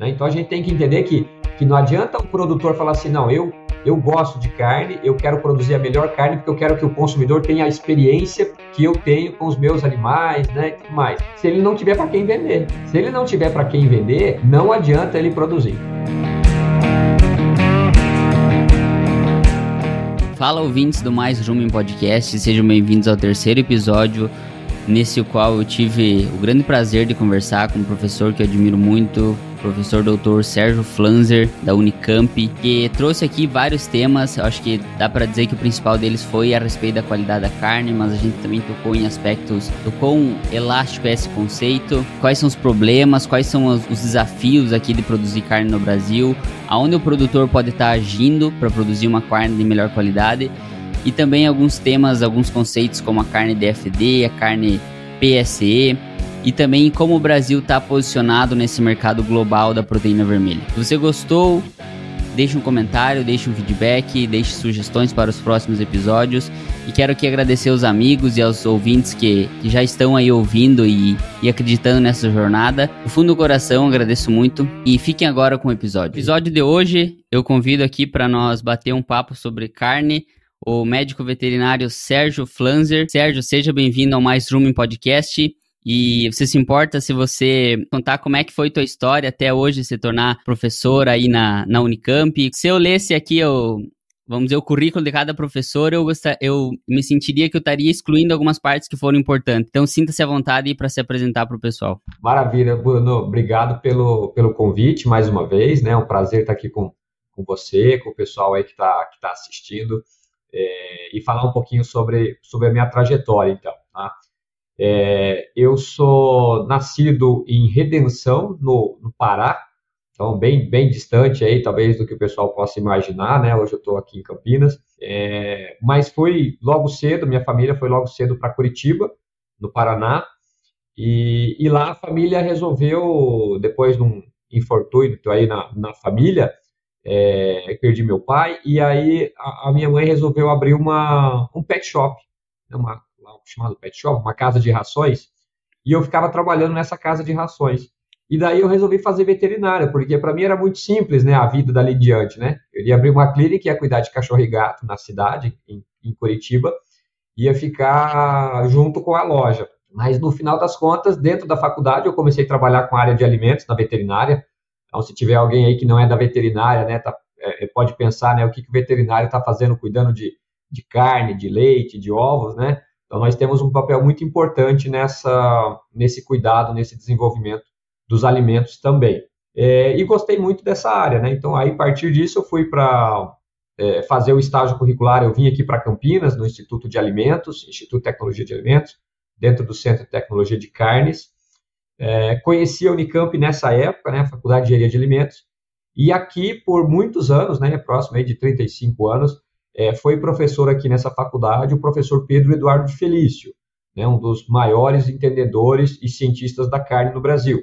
Né? Então a gente tem que entender que, que não adianta o produtor falar assim, não, eu, eu gosto de carne, eu quero produzir a melhor carne porque eu quero que o consumidor tenha a experiência que eu tenho com os meus animais, né, e tudo mais. Se ele não tiver para quem vender, se ele não tiver para quem vender, não adianta ele produzir. Fala ouvintes do Mais Rumo em Podcast, sejam bem-vindos ao terceiro episódio, nesse qual eu tive o grande prazer de conversar com um professor que eu admiro muito, professor doutor Sérgio Flanzer, da Unicamp, que trouxe aqui vários temas. Eu acho que dá para dizer que o principal deles foi a respeito da qualidade da carne, mas a gente também tocou em aspectos do quão elástico é esse conceito, quais são os problemas, quais são os, desafios aqui de produzir carne no Brasil, aonde o produtor pode estar agindo para produzir uma carne de melhor qualidade e também alguns temas, alguns conceitos como a carne DFD, a carne PSE e também como o Brasil está posicionado nesse mercado global da proteína vermelha. Se você gostou, deixe um comentário, deixe um feedback, deixe sugestões para os próximos episódios. E quero aqui agradecer aos amigos e aos ouvintes que, que já estão aí ouvindo e, e acreditando nessa jornada. Do fundo do coração, agradeço muito. E fiquem agora com o episódio. No episódio de hoje, eu convido aqui para nós bater um papo sobre carne o médico veterinário Sérgio Flanzer. Sérgio, seja bem-vindo ao Mais Room Podcast. E você se importa se você contar como é que foi tua história até hoje se tornar professor aí na, na Unicamp? Se eu lesse aqui o, vamos dizer, o currículo de cada professor, eu, gostar, eu me sentiria que eu estaria excluindo algumas partes que foram importantes. Então, sinta-se à vontade para se apresentar para o pessoal. Maravilha, Bruno. Obrigado pelo, pelo convite mais uma vez, né? É um prazer estar aqui com, com você, com o pessoal aí que está que tá assistindo é, e falar um pouquinho sobre, sobre a minha trajetória, então. Tá? É, eu sou nascido em Redenção, no, no, Pará, então bem, bem distante aí, talvez, do que o pessoal possa imaginar, né? Hoje eu estou aqui em Campinas, é, mas foi logo cedo, minha família foi logo cedo para Curitiba, no Paraná, e, e, lá a família resolveu, depois de um infortúnio aí na, na família, é, perdi meu pai, e aí a, a, minha mãe resolveu abrir uma, um pet shop, né? uma chamado Pet Shop, uma casa de rações, e eu ficava trabalhando nessa casa de rações. E daí eu resolvi fazer veterinária, porque para mim era muito simples, né, a vida dali em diante, né? Eu ia abrir uma clínica, ia cuidar de cachorro e gato na cidade, em, em Curitiba, ia ficar junto com a loja. Mas no final das contas, dentro da faculdade, eu comecei a trabalhar com a área de alimentos na veterinária. Então, se tiver alguém aí que não é da veterinária, né, tá, é, pode pensar, né, o que, que o veterinário está fazendo, cuidando de, de carne, de leite, de ovos, né? Então, nós temos um papel muito importante nessa, nesse cuidado, nesse desenvolvimento dos alimentos também. É, e gostei muito dessa área, né? Então, aí, a partir disso, eu fui para é, fazer o estágio curricular. Eu vim aqui para Campinas, no Instituto de Alimentos, Instituto de Tecnologia de Alimentos, dentro do Centro de Tecnologia de Carnes. É, conheci a Unicamp nessa época, né? Faculdade de Engenharia de Alimentos. E aqui, por muitos anos, né? Próximo aí de 35 anos, é, foi professor aqui nessa faculdade o professor Pedro Eduardo Felício, né, um dos maiores entendedores e cientistas da carne no Brasil.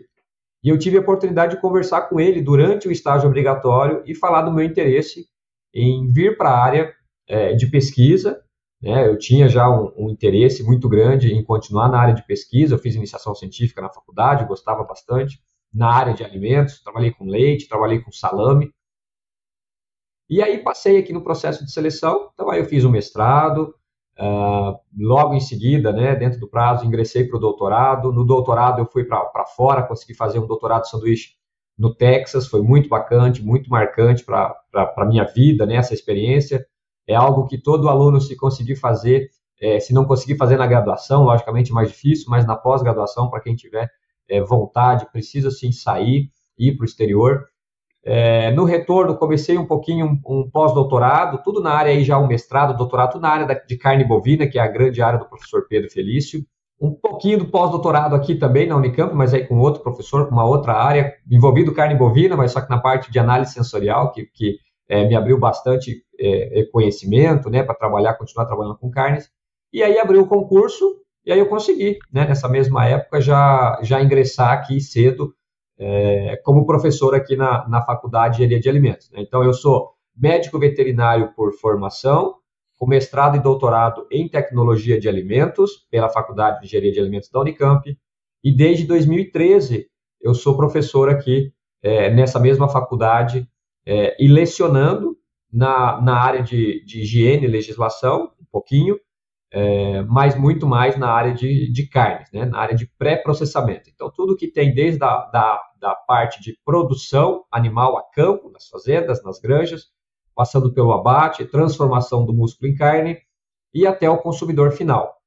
E eu tive a oportunidade de conversar com ele durante o estágio obrigatório e falar do meu interesse em vir para a área é, de pesquisa. Né, eu tinha já um, um, interesse muito grande em continuar na área de pesquisa. Eu fiz iniciação científica na faculdade, gostava bastante. Na área de alimentos, trabalhei com leite, trabalhei com salame. E aí passei aqui no processo de seleção, então aí eu fiz o mestrado, uh, logo em seguida, né, dentro do prazo, ingressei para o doutorado. No doutorado eu fui para fora, consegui fazer um doutorado sanduíche no Texas, foi muito bacante, muito marcante para a minha vida, né, essa experiência. É algo que todo aluno, se conseguir fazer, é, se não conseguir fazer na graduação, logicamente mais difícil, mas na pós-graduação, para quem tiver é, vontade, precisa sim sair, ir para o exterior. É, no retorno, comecei um pouquinho um, um pós-doutorado, tudo na área aí já um mestrado, doutorado, na área da, de carne bovina, que é a grande área do professor Pedro Felício. Um pouquinho do pós-doutorado aqui também na Unicamp, mas aí com outro professor, com uma outra área, envolvido carne bovina, mas só que na parte de análise sensorial, que, que é, me abriu bastante é, é conhecimento, né, para trabalhar, continuar trabalhando com carnes. E aí abriu o concurso, e aí eu consegui, né, nessa mesma época, já, já ingressar aqui cedo é, como professor aqui na, na Faculdade de Engenharia de Alimentos. Né? Então, eu sou médico veterinário por formação, com mestrado e doutorado em Tecnologia de Alimentos pela Faculdade de Engenharia de Alimentos da Unicamp, e desde 2013 eu sou professor aqui é, nessa mesma faculdade é, e lecionando na, na área de, de higiene e legislação, um pouquinho, é, mas muito mais na área de, de carnes, né, na área de pré-processamento. Então, tudo que tem desde a da, da parte de produção animal a campo, nas fazendas, nas granjas, passando pelo abate, transformação do músculo em carne e até o consumidor final.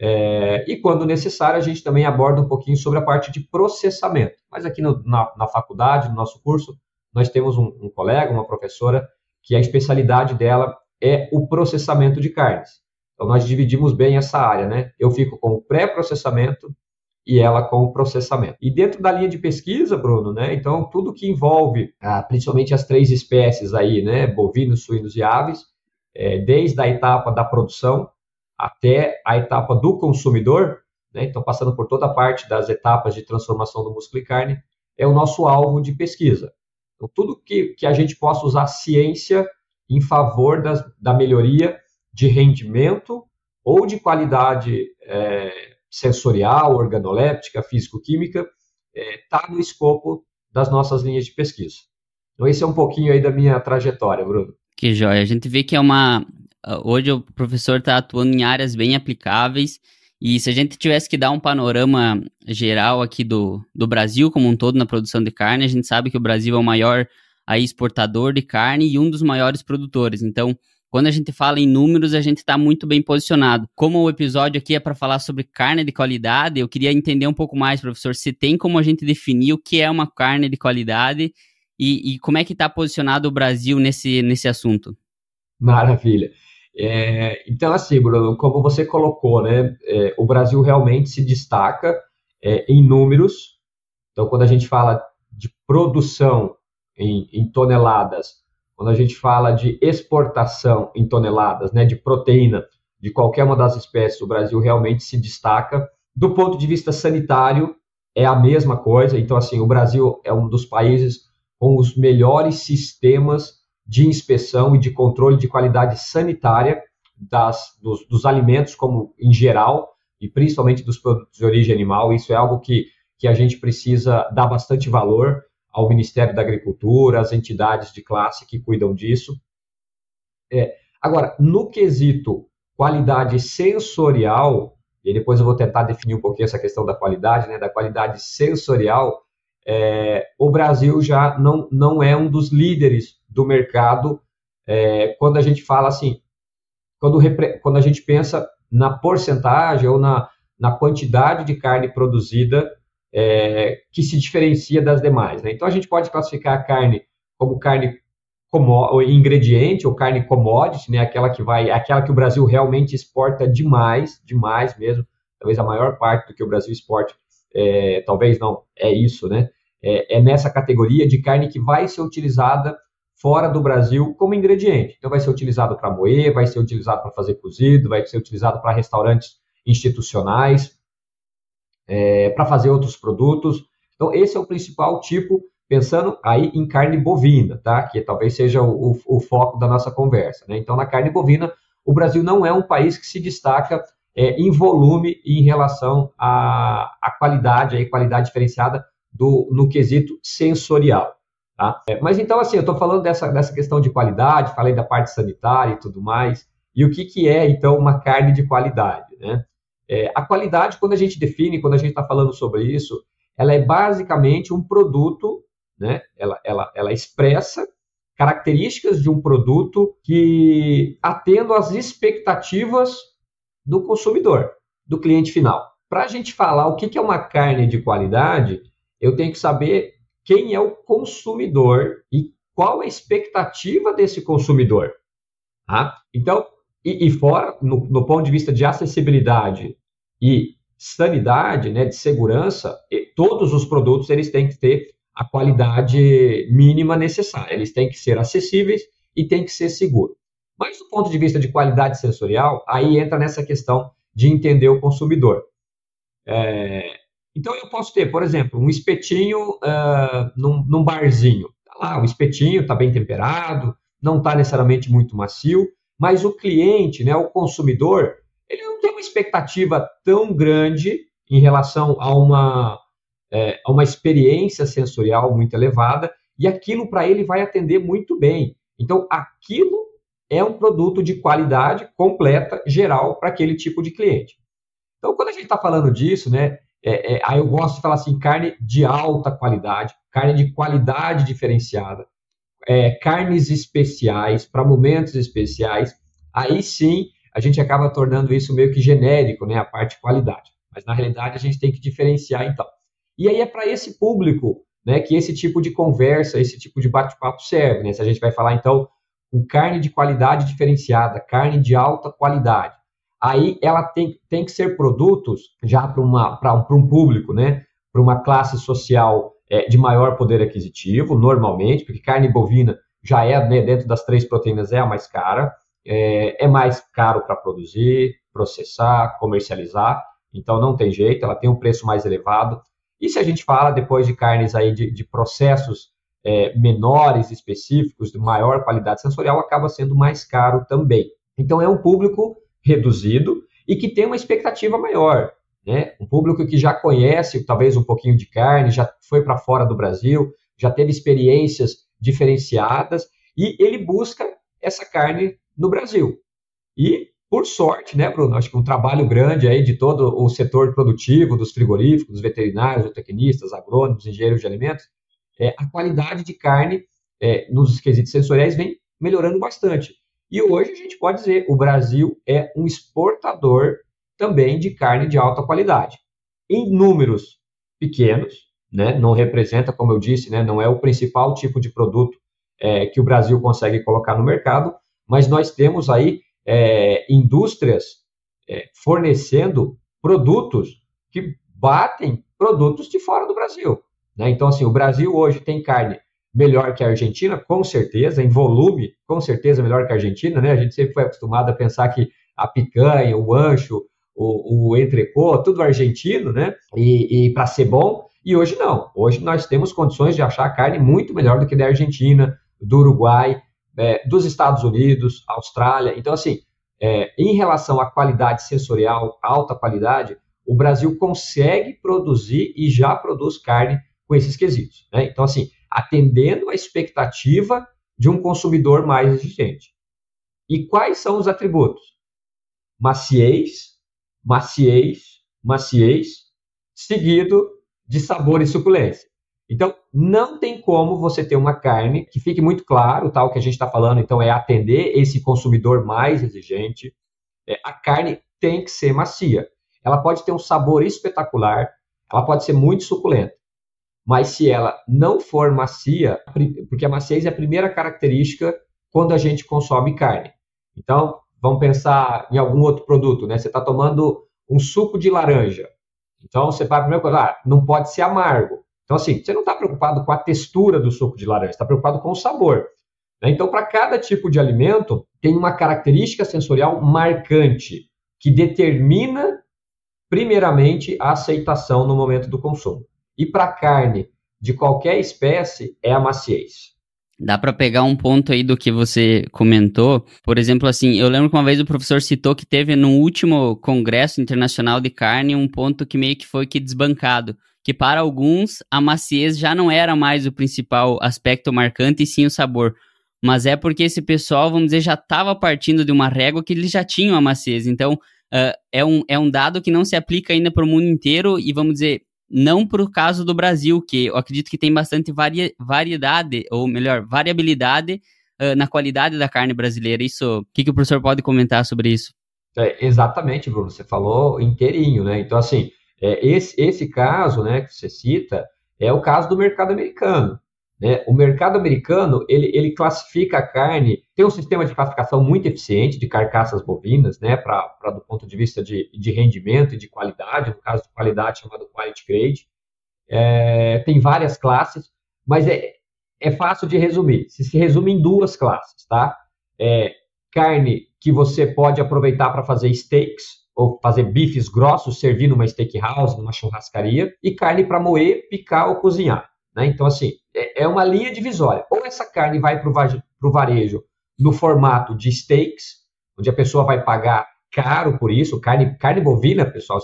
É, e quando necessário, a gente também aborda um pouquinho sobre a parte de processamento. Mas aqui no, na, na, faculdade, no nosso curso, nós temos um, um colega, uma professora, que a especialidade dela é o processamento de carnes. Então, nós dividimos bem essa área, né? Eu fico com o pré-processamento e ela com o processamento. E dentro da linha de pesquisa, Bruno, né? Então, tudo que envolve, ah, principalmente as três espécies aí, né? Bovinos, suínos e aves, é, desde a etapa da produção até a etapa do consumidor, né? Então, passando por toda a parte das etapas de transformação do músculo e carne, é o nosso alvo de pesquisa. Então, tudo que, que a gente possa usar ciência em favor das, da melhoria de rendimento ou de qualidade é, sensorial, organoléptica, físico-química, está é, no escopo das nossas linhas de pesquisa. Então, esse é um pouquinho aí da minha trajetória, Bruno. Que joia. A gente vê que é uma. Hoje o professor está atuando em áreas bem aplicáveis. E se a gente tivesse que dar um panorama geral aqui do, do Brasil como um todo na produção de carne, a gente sabe que o Brasil é o maior aí, exportador de carne e um dos maiores produtores. Então, quando a gente fala em números, a gente está muito bem posicionado. Como o episódio aqui é para falar sobre carne de qualidade, eu queria entender um pouco mais, professor, se tem como a gente definir o que é uma carne de qualidade e, e como é que está posicionado o Brasil nesse, nesse assunto. Maravilha. É, então, assim, Bruno, como você colocou, né, é, o Brasil realmente se destaca é, em números. Então, quando a gente fala de produção em, em toneladas, quando a gente fala de exportação em toneladas, né, de proteína de qualquer uma das espécies, o Brasil realmente se destaca. Do ponto de vista sanitário, é a mesma coisa. Então, assim, o Brasil é um dos países com os melhores sistemas de inspeção e de controle de qualidade sanitária das, dos, dos alimentos, como em geral, e principalmente dos produtos de origem animal. Isso é algo que, que a gente precisa dar bastante valor ao Ministério da Agricultura, às entidades de classe que cuidam disso. É, agora, no quesito qualidade sensorial, e depois eu vou tentar definir um pouquinho essa questão da qualidade, né, da qualidade sensorial, é, o Brasil já não, não é um dos líderes do mercado é, quando a gente fala assim, quando, quando a gente pensa na porcentagem ou na, na quantidade de carne produzida é, que se diferencia das demais. Né? Então a gente pode classificar a carne como carne como ingrediente ou carne commodity, né? Aquela que vai, aquela que o Brasil realmente exporta demais, demais mesmo. Talvez a maior parte do que o Brasil exporta, é, talvez não, é isso, né? É, é, nessa categoria de carne que vai ser utilizada fora do Brasil como ingrediente. Então vai ser utilizado para moer, vai ser utilizado para fazer cozido, vai ser utilizado para restaurantes institucionais é, para fazer outros produtos. Então, esse é o principal tipo, pensando aí em carne bovina, tá? Que talvez seja o, o, o foco da nossa conversa. Né? Então, na carne bovina, o Brasil não é um país que se destaca é, em volume em relação à, à qualidade, aí, qualidade diferenciada do, no quesito sensorial. Tá? É, mas então, assim, eu estou falando dessa, dessa questão de qualidade, falei da parte sanitária e tudo mais. E o que, que é, então, uma carne de qualidade? Né? É, a qualidade, quando a gente define, quando a gente está falando sobre isso, ela é basicamente um produto, né? Ela, ela, ela expressa características de um produto que atendo às expectativas do consumidor, do cliente final. Para a gente falar o que é uma carne de qualidade, eu tenho que saber quem é o consumidor e qual a expectativa desse consumidor. Tá? Então, e, e fora, no, no, ponto de vista de acessibilidade e sanidade, né, de segurança, todos os produtos eles têm que ter a qualidade mínima necessária. Eles têm que ser acessíveis e têm que ser seguros. Mas do ponto de vista de qualidade sensorial, aí entra nessa questão de entender o consumidor. É, então eu posso ter, por exemplo, um espetinho uh, num, num, barzinho. Tá lá, o espetinho está bem temperado, não está necessariamente muito macio, mas o cliente, né, o consumidor, ele não tem uma expectativa tão grande em relação a uma é, uma experiência sensorial muito elevada e aquilo para ele vai atender muito bem. Então, aquilo é um produto de qualidade completa, geral, para aquele tipo de cliente. Então, quando a gente está falando disso, né, é, é, aí eu gosto de falar assim, carne de alta qualidade, carne de qualidade diferenciada, é, carnes especiais, para momentos especiais, aí sim a gente acaba tornando isso meio que genérico, né, a parte de qualidade. Mas na realidade a gente tem que diferenciar então. E aí é para esse público né, que esse tipo de conversa, esse tipo de bate-papo serve. Né? Se a gente vai falar então com carne de qualidade diferenciada, carne de alta qualidade, aí ela tem, tem que ser produtos já para um público, né, para uma classe social é, de maior poder aquisitivo, normalmente, porque carne bovina já é, né, dentro das três proteínas, é a mais cara, é, é mais caro para produzir, processar, comercializar, então não tem jeito, ela tem um preço mais elevado. E se a gente fala depois de carnes aí de, de processos é, menores, específicos, de maior qualidade sensorial, acaba sendo mais caro também. Então é um público reduzido e que tem uma expectativa maior. Né? Um público que já conhece talvez um pouquinho de carne, já foi para fora do Brasil, já teve experiências diferenciadas e ele busca essa carne no Brasil. E por sorte, né, Bruno? Acho que um trabalho grande aí de todo o setor produtivo, dos frigoríficos, dos veterinários, zootecnistas, agrônomos, engenheiros de alimentos, é, a qualidade de carne é, nos quesitos sensoriais vem melhorando bastante. E hoje a gente pode dizer, o Brasil é um exportador também de carne de alta qualidade. Em números pequenos, né, não representa, como eu disse, né, não é o principal tipo de produto é, que o Brasil consegue colocar no mercado, mas nós temos aí é, indústrias é, fornecendo produtos que batem produtos de fora do Brasil. Né? Então, assim, o Brasil hoje tem carne melhor que a Argentina, com certeza, em volume, com certeza melhor que a Argentina, né? A gente sempre foi acostumado a pensar que a picanha, o ancho, o, o entrecô, tudo argentino, né? E, e para ser bom, e hoje não. Hoje nós temos condições de achar carne muito melhor do que da Argentina, do Uruguai, é, dos Estados Unidos, Austrália. Então, assim, é, em relação à qualidade sensorial, alta qualidade, o Brasil consegue produzir e já produz carne com esses quesitos. Né? Então, assim, atendendo a expectativa de um consumidor mais exigente. E quais são os atributos? Maciez, maciez, maciez, seguido de sabor e suculência. Então, não tem como você ter uma carne que fique muito claro, tal, tá, que a gente está falando, então, é atender esse consumidor mais exigente. É, a carne tem que ser macia. Ela pode ter um sabor espetacular, ela pode ser muito suculenta. Mas se ela não for macia, porque a maciez é a primeira característica quando a gente consome carne. Então, vamos pensar em algum outro produto, né? Você está tomando um suco de laranja. Então, você vai primeiro coisa, ah, não pode ser amargo. Então, assim, você não está preocupado com a textura do suco de laranja, está preocupado com o sabor. Né? Então, para cada tipo de alimento, tem uma característica sensorial marcante que determina, primeiramente, a aceitação no momento do consumo. E para carne de qualquer espécie, é a maciez. Dá para pegar um ponto aí do que você comentou. Por exemplo, assim, eu lembro que uma vez o professor citou que teve no último Congresso Internacional de Carne um ponto que meio que foi que desbancado, que para alguns a maciez já não era mais o principal aspecto marcante e sim o sabor. Mas é porque esse pessoal, vamos dizer, já estava partindo de uma régua que eles já tinham a maciez. Então, uh, é, um, é um dado que não se aplica ainda para o mundo inteiro e, vamos dizer, não para o caso do Brasil, que eu acredito que tem bastante variedade, ou melhor, variabilidade uh, na qualidade da carne brasileira. Isso, o que, que o professor pode comentar sobre isso? É, exatamente, Bruno, você falou inteirinho, né? Então, assim, é, esse, esse caso né, que você cita é o caso do mercado americano. Né? O mercado americano ele, ele classifica a carne, tem um sistema de classificação muito eficiente de carcaças bovinas, né, para do ponto de vista de, de rendimento e de qualidade, no caso de qualidade chamado Quality Grade. É, tem várias classes, mas é, é fácil de resumir. Se se resume em duas classes, tá? É, carne que você pode aproveitar para fazer steaks, ou fazer bifes grossos, servir numa steakhouse, numa churrascaria, e carne para moer, picar ou cozinhar. Né? Então, assim, é, é uma linha divisória. Ou essa carne vai para o varejo no formato de steaks, onde a pessoa vai pagar caro por isso, carne, carne bovina, pessoal,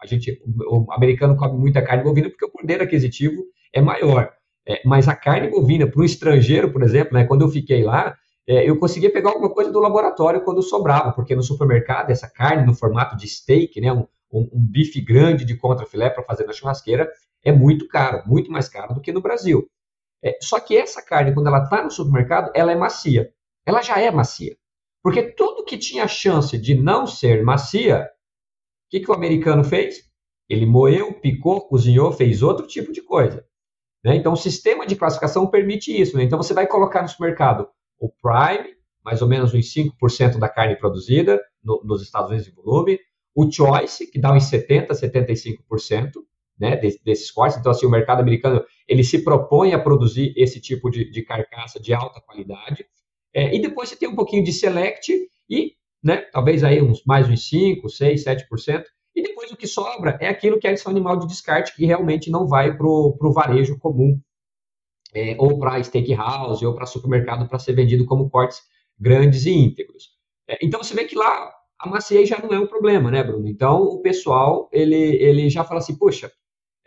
A gente, o americano come muita carne bovina porque o poder aquisitivo é maior. É, mas a carne bovina, para um estrangeiro, por exemplo, né, quando eu fiquei lá, é, eu conseguia pegar alguma coisa do laboratório quando sobrava, porque no supermercado, essa carne no formato de steak, né, um, um, um bife grande de contrafilé para fazer na churrasqueira, é muito caro, muito mais caro do que no Brasil. É, só que essa carne, quando ela está no supermercado, ela é macia. Ela já é macia. Porque tudo que tinha chance de não ser macia, o que, que o americano fez? Ele moeu, picou, cozinhou, fez outro tipo de coisa. Né? Então, o sistema de classificação permite isso. Né? Então, você vai colocar no supermercado o Prime, mais ou menos uns 5% da carne produzida no, nos Estados Unidos em volume, o Choice, que dá uns 70%, 75% né, desses cortes. Então, assim, o mercado americano ele se propõe a produzir esse tipo de, de carcaça de alta qualidade. É, e depois você tem um pouquinho de Select e, né, talvez aí uns mais uns 5, 6, 7%. E depois o que sobra é aquilo que é esse animal de descarte que realmente não vai para o varejo comum, é, ou para steakhouse, ou para supermercado para ser vendido como cortes grandes e íntegros. É, então você vê que lá a maciez já não é um problema, né, Bruno? Então o pessoal ele, ele já fala assim, puxa,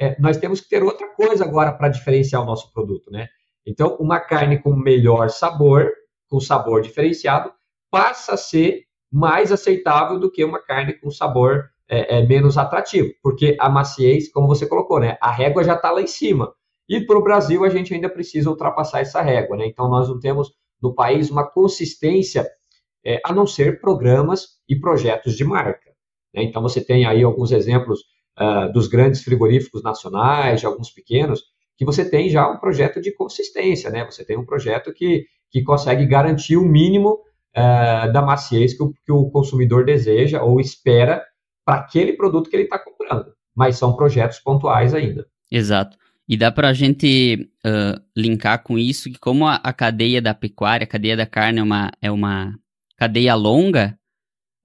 é, nós temos que ter outra coisa agora para diferenciar o nosso produto, né? Então uma carne com melhor sabor, com sabor diferenciado, passa a ser mais aceitável do que uma carne com sabor é, é menos atrativo, porque a maciez, como você colocou, né, a régua já está lá em cima. E para o Brasil a gente ainda precisa ultrapassar essa régua, né? Então nós não temos no país uma consistência, é, a não ser programas e projetos de marca. Né? Então você tem aí alguns exemplos uh, dos grandes frigoríficos nacionais, de alguns pequenos, que você tem já um projeto de consistência, né? Você tem um projeto que, que consegue garantir o mínimo uh, da maciez que o, que o consumidor deseja ou espera para aquele produto que ele está comprando. Mas são projetos pontuais ainda. Exato. E dá para a gente uh, linkar com isso que como a, a, cadeia da pecuária, a cadeia da carne é uma, é uma cadeia longa,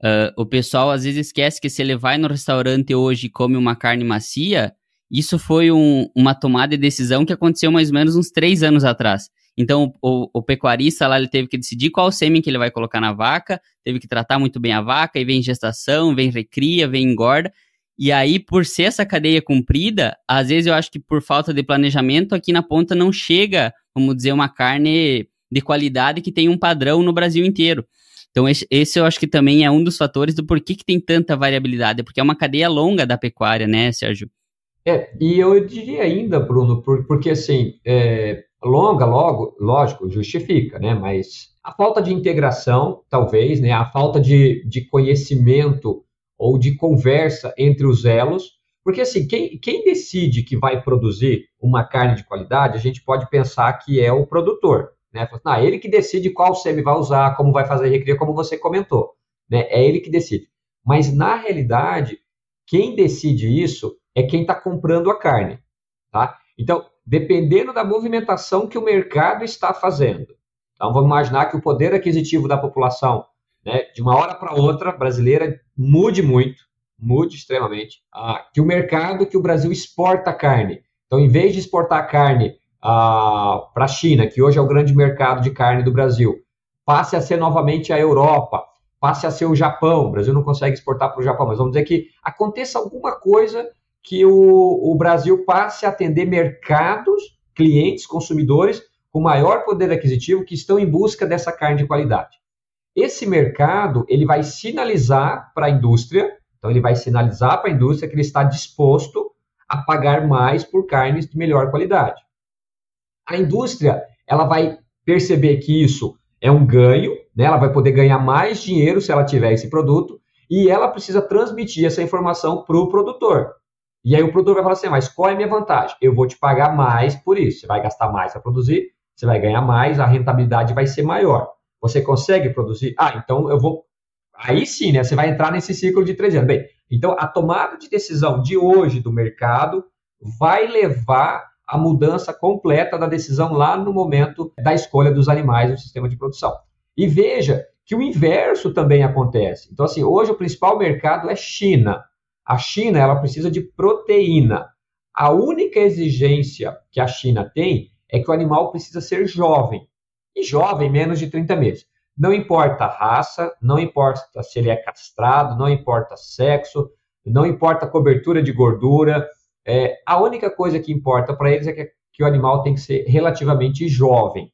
uh, o pessoal às vezes esquece que se ele vai no restaurante hoje e come uma carne macia, isso foi um, uma tomada de decisão que aconteceu mais ou menos uns três anos atrás. Então, o, o, pecuarista lá, ele teve que decidir qual sêmen que ele vai colocar na vaca, teve que tratar muito bem a vaca, e vem gestação, vem recria, vem engorda. E aí, por ser essa cadeia comprida, às vezes eu acho que por falta de planejamento, aqui na ponta não chega, vamos dizer, uma carne de qualidade que tem um padrão no Brasil inteiro. Então, esse, esse eu acho que também é um dos fatores do porquê que tem tanta variabilidade, porque é uma cadeia longa da pecuária, né, Sérgio? É, e eu diria ainda, Bruno, por, porque assim, é, longa, logo, lógico, justifica, né? Mas a falta de integração, talvez, né? A falta de, de conhecimento ou de conversa entre os elos, porque assim, quem, quem decide que vai produzir uma carne de qualidade, a gente pode pensar que é o produtor, né? Ah, ele que decide qual semi vai usar, como vai fazer a recria, como você comentou, né? É ele que decide. Mas na realidade, quem decide isso é quem está comprando a carne, tá? Então, dependendo da movimentação que o mercado está fazendo. Então, vamos imaginar que o poder aquisitivo da população, né, de uma hora para outra, brasileira, mude muito, mude extremamente. Ah, que o mercado que o Brasil exporta carne. Então, em vez de exportar carne para a China, que hoje é o grande mercado de carne do Brasil, passe a ser novamente a Europa, passe a ser o Japão. O Brasil não consegue exportar para o Japão, mas vamos dizer que aconteça alguma coisa que o, o Brasil passe a atender mercados, clientes, consumidores com maior poder aquisitivo que estão em busca dessa carne de qualidade. Esse mercado ele vai sinalizar para a indústria, então ele vai sinalizar para a indústria que ele está disposto a pagar mais por carnes de melhor qualidade. A indústria ela vai perceber que isso é um ganho, né? ela vai poder ganhar mais dinheiro se ela tiver esse produto, e ela precisa transmitir essa informação para o produtor. E aí o produtor vai falar assim, ah, mas qual é a minha vantagem? Eu vou te pagar mais por isso. Você vai gastar mais para produzir, você vai ganhar mais, a rentabilidade vai ser maior. Você consegue produzir? Ah, então eu vou. Aí sim, né? Você vai entrar nesse ciclo de três anos. Bem, então a tomada de decisão de hoje do mercado vai levar a mudança completa da decisão lá no momento da escolha dos animais no sistema de produção. E veja que o inverso também acontece. Então, assim, hoje o principal mercado é China. A China ela precisa de proteína. A única exigência que a China tem é que o animal precisa ser jovem. E jovem, menos de 30 meses. Não importa a raça, não importa se ele é castrado, não importa sexo, não importa a cobertura de gordura. É, a única coisa que importa para eles é que, que, o animal tem que ser relativamente jovem.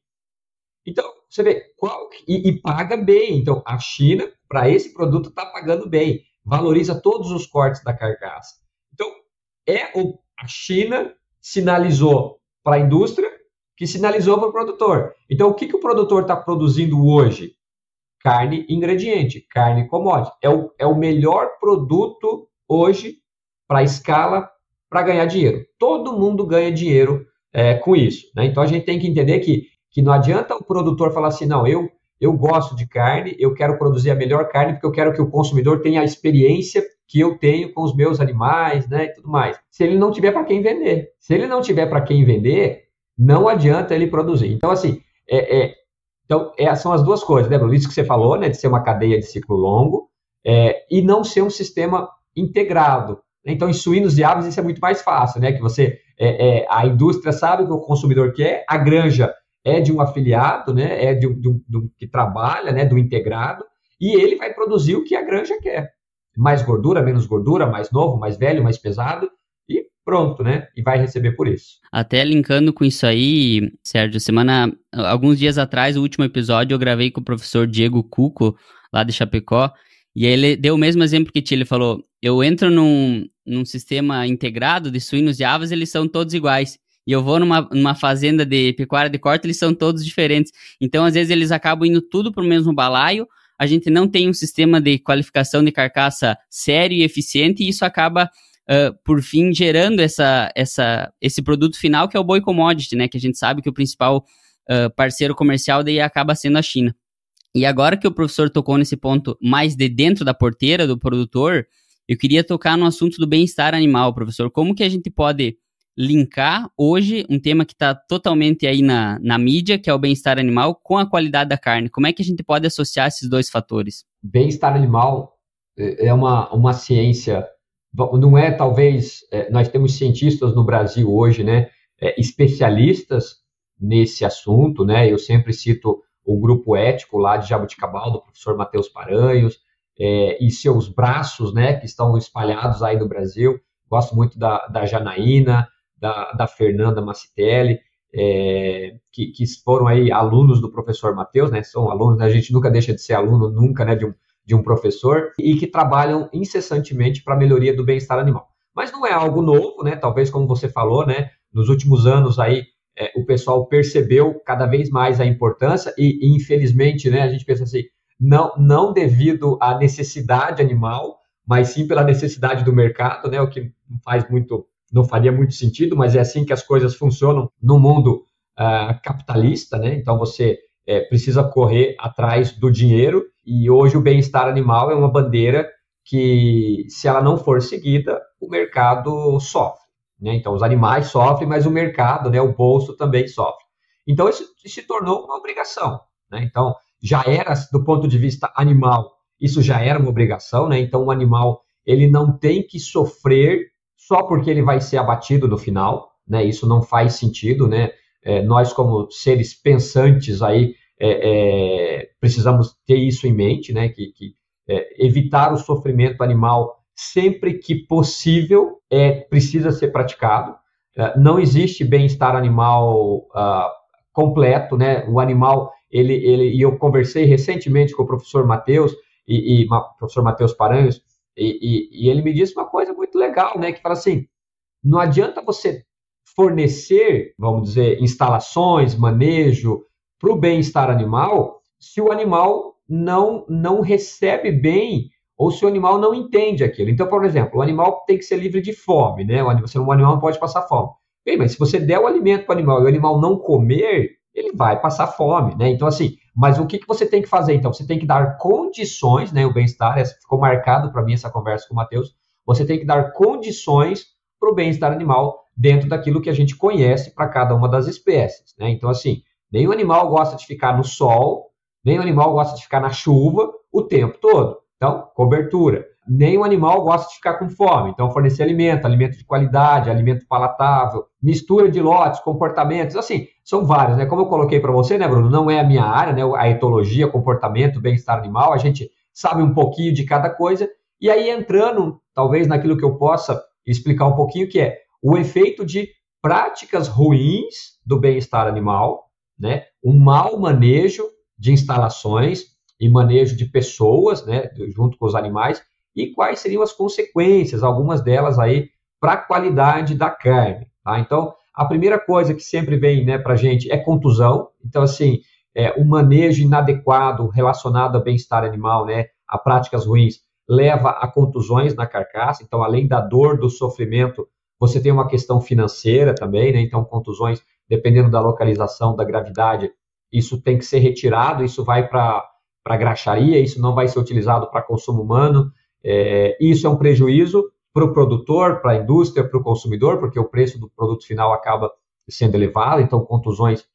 Então, você vê, qual, e, e paga bem. Então, a China, para esse produto, está pagando bem, valoriza todos os cortes da carcaça. Então, é o, a China sinalizou para a indústria que sinalizou para o produtor. Então, o que, que o produtor está produzindo hoje? Carne ingrediente, carne commodity. É o, é o melhor produto hoje para a escala para ganhar dinheiro. Todo mundo ganha dinheiro é, com isso. Né? Então, a gente tem que entender que, que não adianta o produtor falar assim, não, eu, eu gosto de carne, eu quero produzir a melhor carne porque eu quero que o consumidor tenha a experiência que eu tenho com os meus animais, né, e tudo mais. Se ele não tiver para quem vender, se ele não tiver para quem vender, não adianta ele produzir. Então, assim, é, é então, é, são as duas coisas, né, Bruno? Isso que você falou, né, de ser uma cadeia de ciclo longo é, e não ser um sistema integrado. Então, em suínos e aves, isso é muito mais fácil, né? Que você, é, é, a indústria sabe o que o consumidor quer, a granja é de um afiliado, né? É de um, de um, de um que trabalha, né? Do integrado, e ele vai produzir o que a granja quer. Mais gordura, menos gordura, mais novo, mais velho, mais pesado, e pronto, né? E vai receber por isso. Até linkando com isso aí, Sérgio, semana, alguns dias atrás, o último episódio, eu gravei com o professor Diego Cuco, lá de Chapecó, e ele deu o mesmo exemplo que ti, ele falou, eu entro num, num sistema integrado de suínos e aves, eles são todos iguais. E eu vou numa, numa fazenda de pecuária de corte, eles são todos diferentes. Então, às vezes, eles acabam indo tudo para o mesmo balaio, a gente não tem um sistema de qualificação de carcaça sério e eficiente, e isso acaba uh, por fim, gerando essa, essa, esse produto final que é o boi commodity, né? Que a gente sabe que o principal uh, parceiro comercial daí acaba sendo a China. E agora que o professor tocou nesse ponto mais de dentro da porteira do produtor, eu queria tocar no assunto do bem-estar animal, professor. Como que a gente pode linkar hoje um tema que está totalmente aí na, na mídia, que é o bem-estar animal, com a qualidade da carne? Como é que a gente pode associar esses dois fatores? Bem-estar animal é, é uma, uma ciência não é talvez é, nós temos cientistas no Brasil hoje, né, é, especialistas nesse assunto, né? Eu sempre cito o grupo ético lá de Jabuticabal do professor Matheus Paranhos é, e seus braços, né, que estão espalhados aí no Brasil. Gosto muito da, da Janaína, da, da Fernanda Macitelli, é, que, que, foram aí alunos do professor Matheus, né? São alunos, né, a gente nunca deixa de ser aluno nunca, né, de um de um professor e que trabalham incessantemente para a melhoria do bem-estar animal. Mas não é algo novo, né? Talvez como você falou, né? Nos últimos anos aí é, o pessoal percebeu cada vez mais a importância e, e, infelizmente, né? A gente pensa assim, não, não devido à necessidade animal, mas sim pela necessidade do mercado, né? O que faz muito, não faria muito sentido, mas é assim que as coisas funcionam no mundo uh, capitalista, né? Então você é, precisa correr atrás do dinheiro e hoje o bem-estar animal é uma bandeira que, se ela não for seguida, o mercado sofre. Né? Então, os animais sofrem, mas o mercado, né, o bolso também sofre. Então, isso se tornou uma obrigação. Né? Então, já era, do ponto de vista animal, isso já era uma obrigação. Né? Então, o animal ele não tem que sofrer só porque ele vai ser abatido no final. Né? Isso não faz sentido. Né? É, nós, como seres pensantes aí, é, é, precisamos ter isso em mente, né? Que, que é, evitar o sofrimento animal sempre que possível é precisa ser praticado. É, não existe bem-estar animal uh, completo, né? O animal, ele, ele, e eu conversei recentemente com o professor Matheus e, e professor Matheus Paranhos, e, e, e ele me disse uma coisa muito legal, né? Que fala assim, não adianta você fornecer, vamos dizer, instalações, manejo, para o bem-estar animal se o animal não, não recebe bem ou se o animal não entende aquilo. Então, por exemplo, o animal tem que ser livre de fome, né? O animal, animal não pode passar fome. Bem, mas se você der o alimento para o animal e o animal não comer, ele vai passar fome, né? Então, assim, mas o que, que você tem que fazer? Então, você tem que dar condições, né? O bem-estar, ficou marcado para mim essa conversa com o Matheus. Você tem que dar condições para o bem-estar animal dentro daquilo que a gente conhece para cada uma das espécies, né? Então, assim, Nenhum animal gosta de ficar no sol, nenhum animal gosta de ficar na chuva o tempo todo. Então, cobertura. Nenhum animal gosta de ficar com fome. Então, fornecer alimento, alimento de qualidade, alimento palatável, mistura de lotes, comportamentos, assim, são vários, né? Como eu coloquei para você, né, Bruno? Não é a minha área, né? A etologia, comportamento, bem-estar animal. A gente sabe um pouquinho de cada coisa E aí entrando, talvez, naquilo que eu possa explicar um pouquinho, que é o efeito de práticas ruins do bem-estar animal, né? um mau manejo de instalações e manejo de pessoas, né, junto com os animais, e quais seriam as consequências, algumas delas aí, para a qualidade da carne. Tá? Então, a primeira coisa que sempre vem né, para a gente é contusão. Então, assim, é, o manejo inadequado relacionado ao bem-estar animal, né, a práticas ruins, leva a contusões na carcaça. Então, além da dor, do sofrimento, você tem uma questão financeira também, né? Então, contusões, dependendo da localização, da gravidade, isso tem que ser retirado, isso vai para a graxaria, isso não vai ser utilizado para consumo humano. É, isso é um prejuízo para o produtor, para a indústria, para o consumidor, porque o preço do produto final acaba sendo elevado, então contusões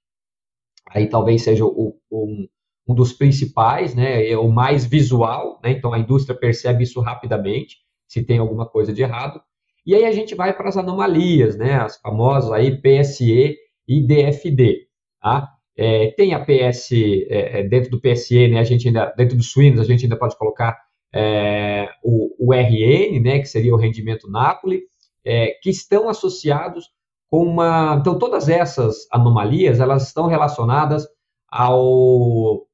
aí talvez seja o, um, um dos principais, né, é o mais visual, né, então a indústria percebe isso rapidamente, se tem alguma coisa de errado, e aí a gente vai para as anomalias, né, as famosas aí PSE e DFD, tá? É, tem a PS, é, é, dentro do PSE, né, a gente ainda, dentro dos suínos, a gente ainda pode colocar é, o, o, RN, né, que seria o rendimento Napoli, é, que estão associados com uma... Então, todas essas anomalias, elas estão relacionadas ao,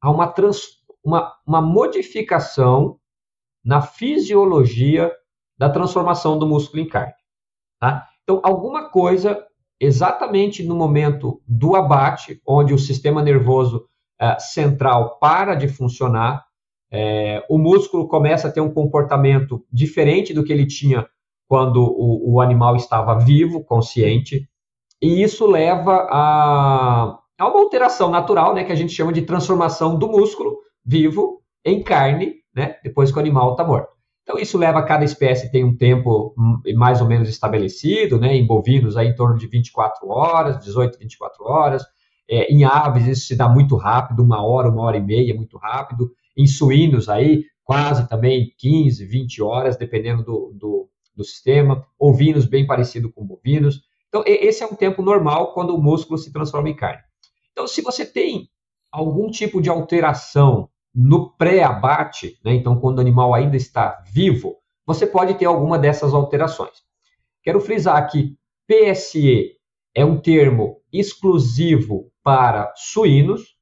a uma, trans, uma, uma modificação na fisiologia da transformação do músculo em carne. Tá? Então, alguma coisa exatamente no momento do abate, onde o sistema nervoso uh, central para de funcionar, é, o músculo começa a ter um comportamento diferente do que ele tinha quando o, o animal estava vivo, consciente, e isso leva a, a, uma alteração natural, né, que a gente chama de transformação do músculo vivo em carne, né, depois que o animal está morto. Então, isso leva a cada espécie tem um tempo hum, mais ou menos estabelecido, né? Em bovinos, aí em torno de 24 horas, 18, 24 horas. É, em aves, isso se dá muito rápido, uma hora, uma hora e meia, muito rápido. Em suínos, aí, quase também 15, 20 horas, dependendo do, do, do sistema. Ovinos, bem parecido com bovinos. Então, esse é um tempo normal quando o músculo se transforma em carne. Então, se você tem algum tipo de alteração no pré-abate, né, então quando o animal ainda está vivo, você pode ter alguma dessas alterações. Quero frisar que PSE é um termo exclusivo para suínos,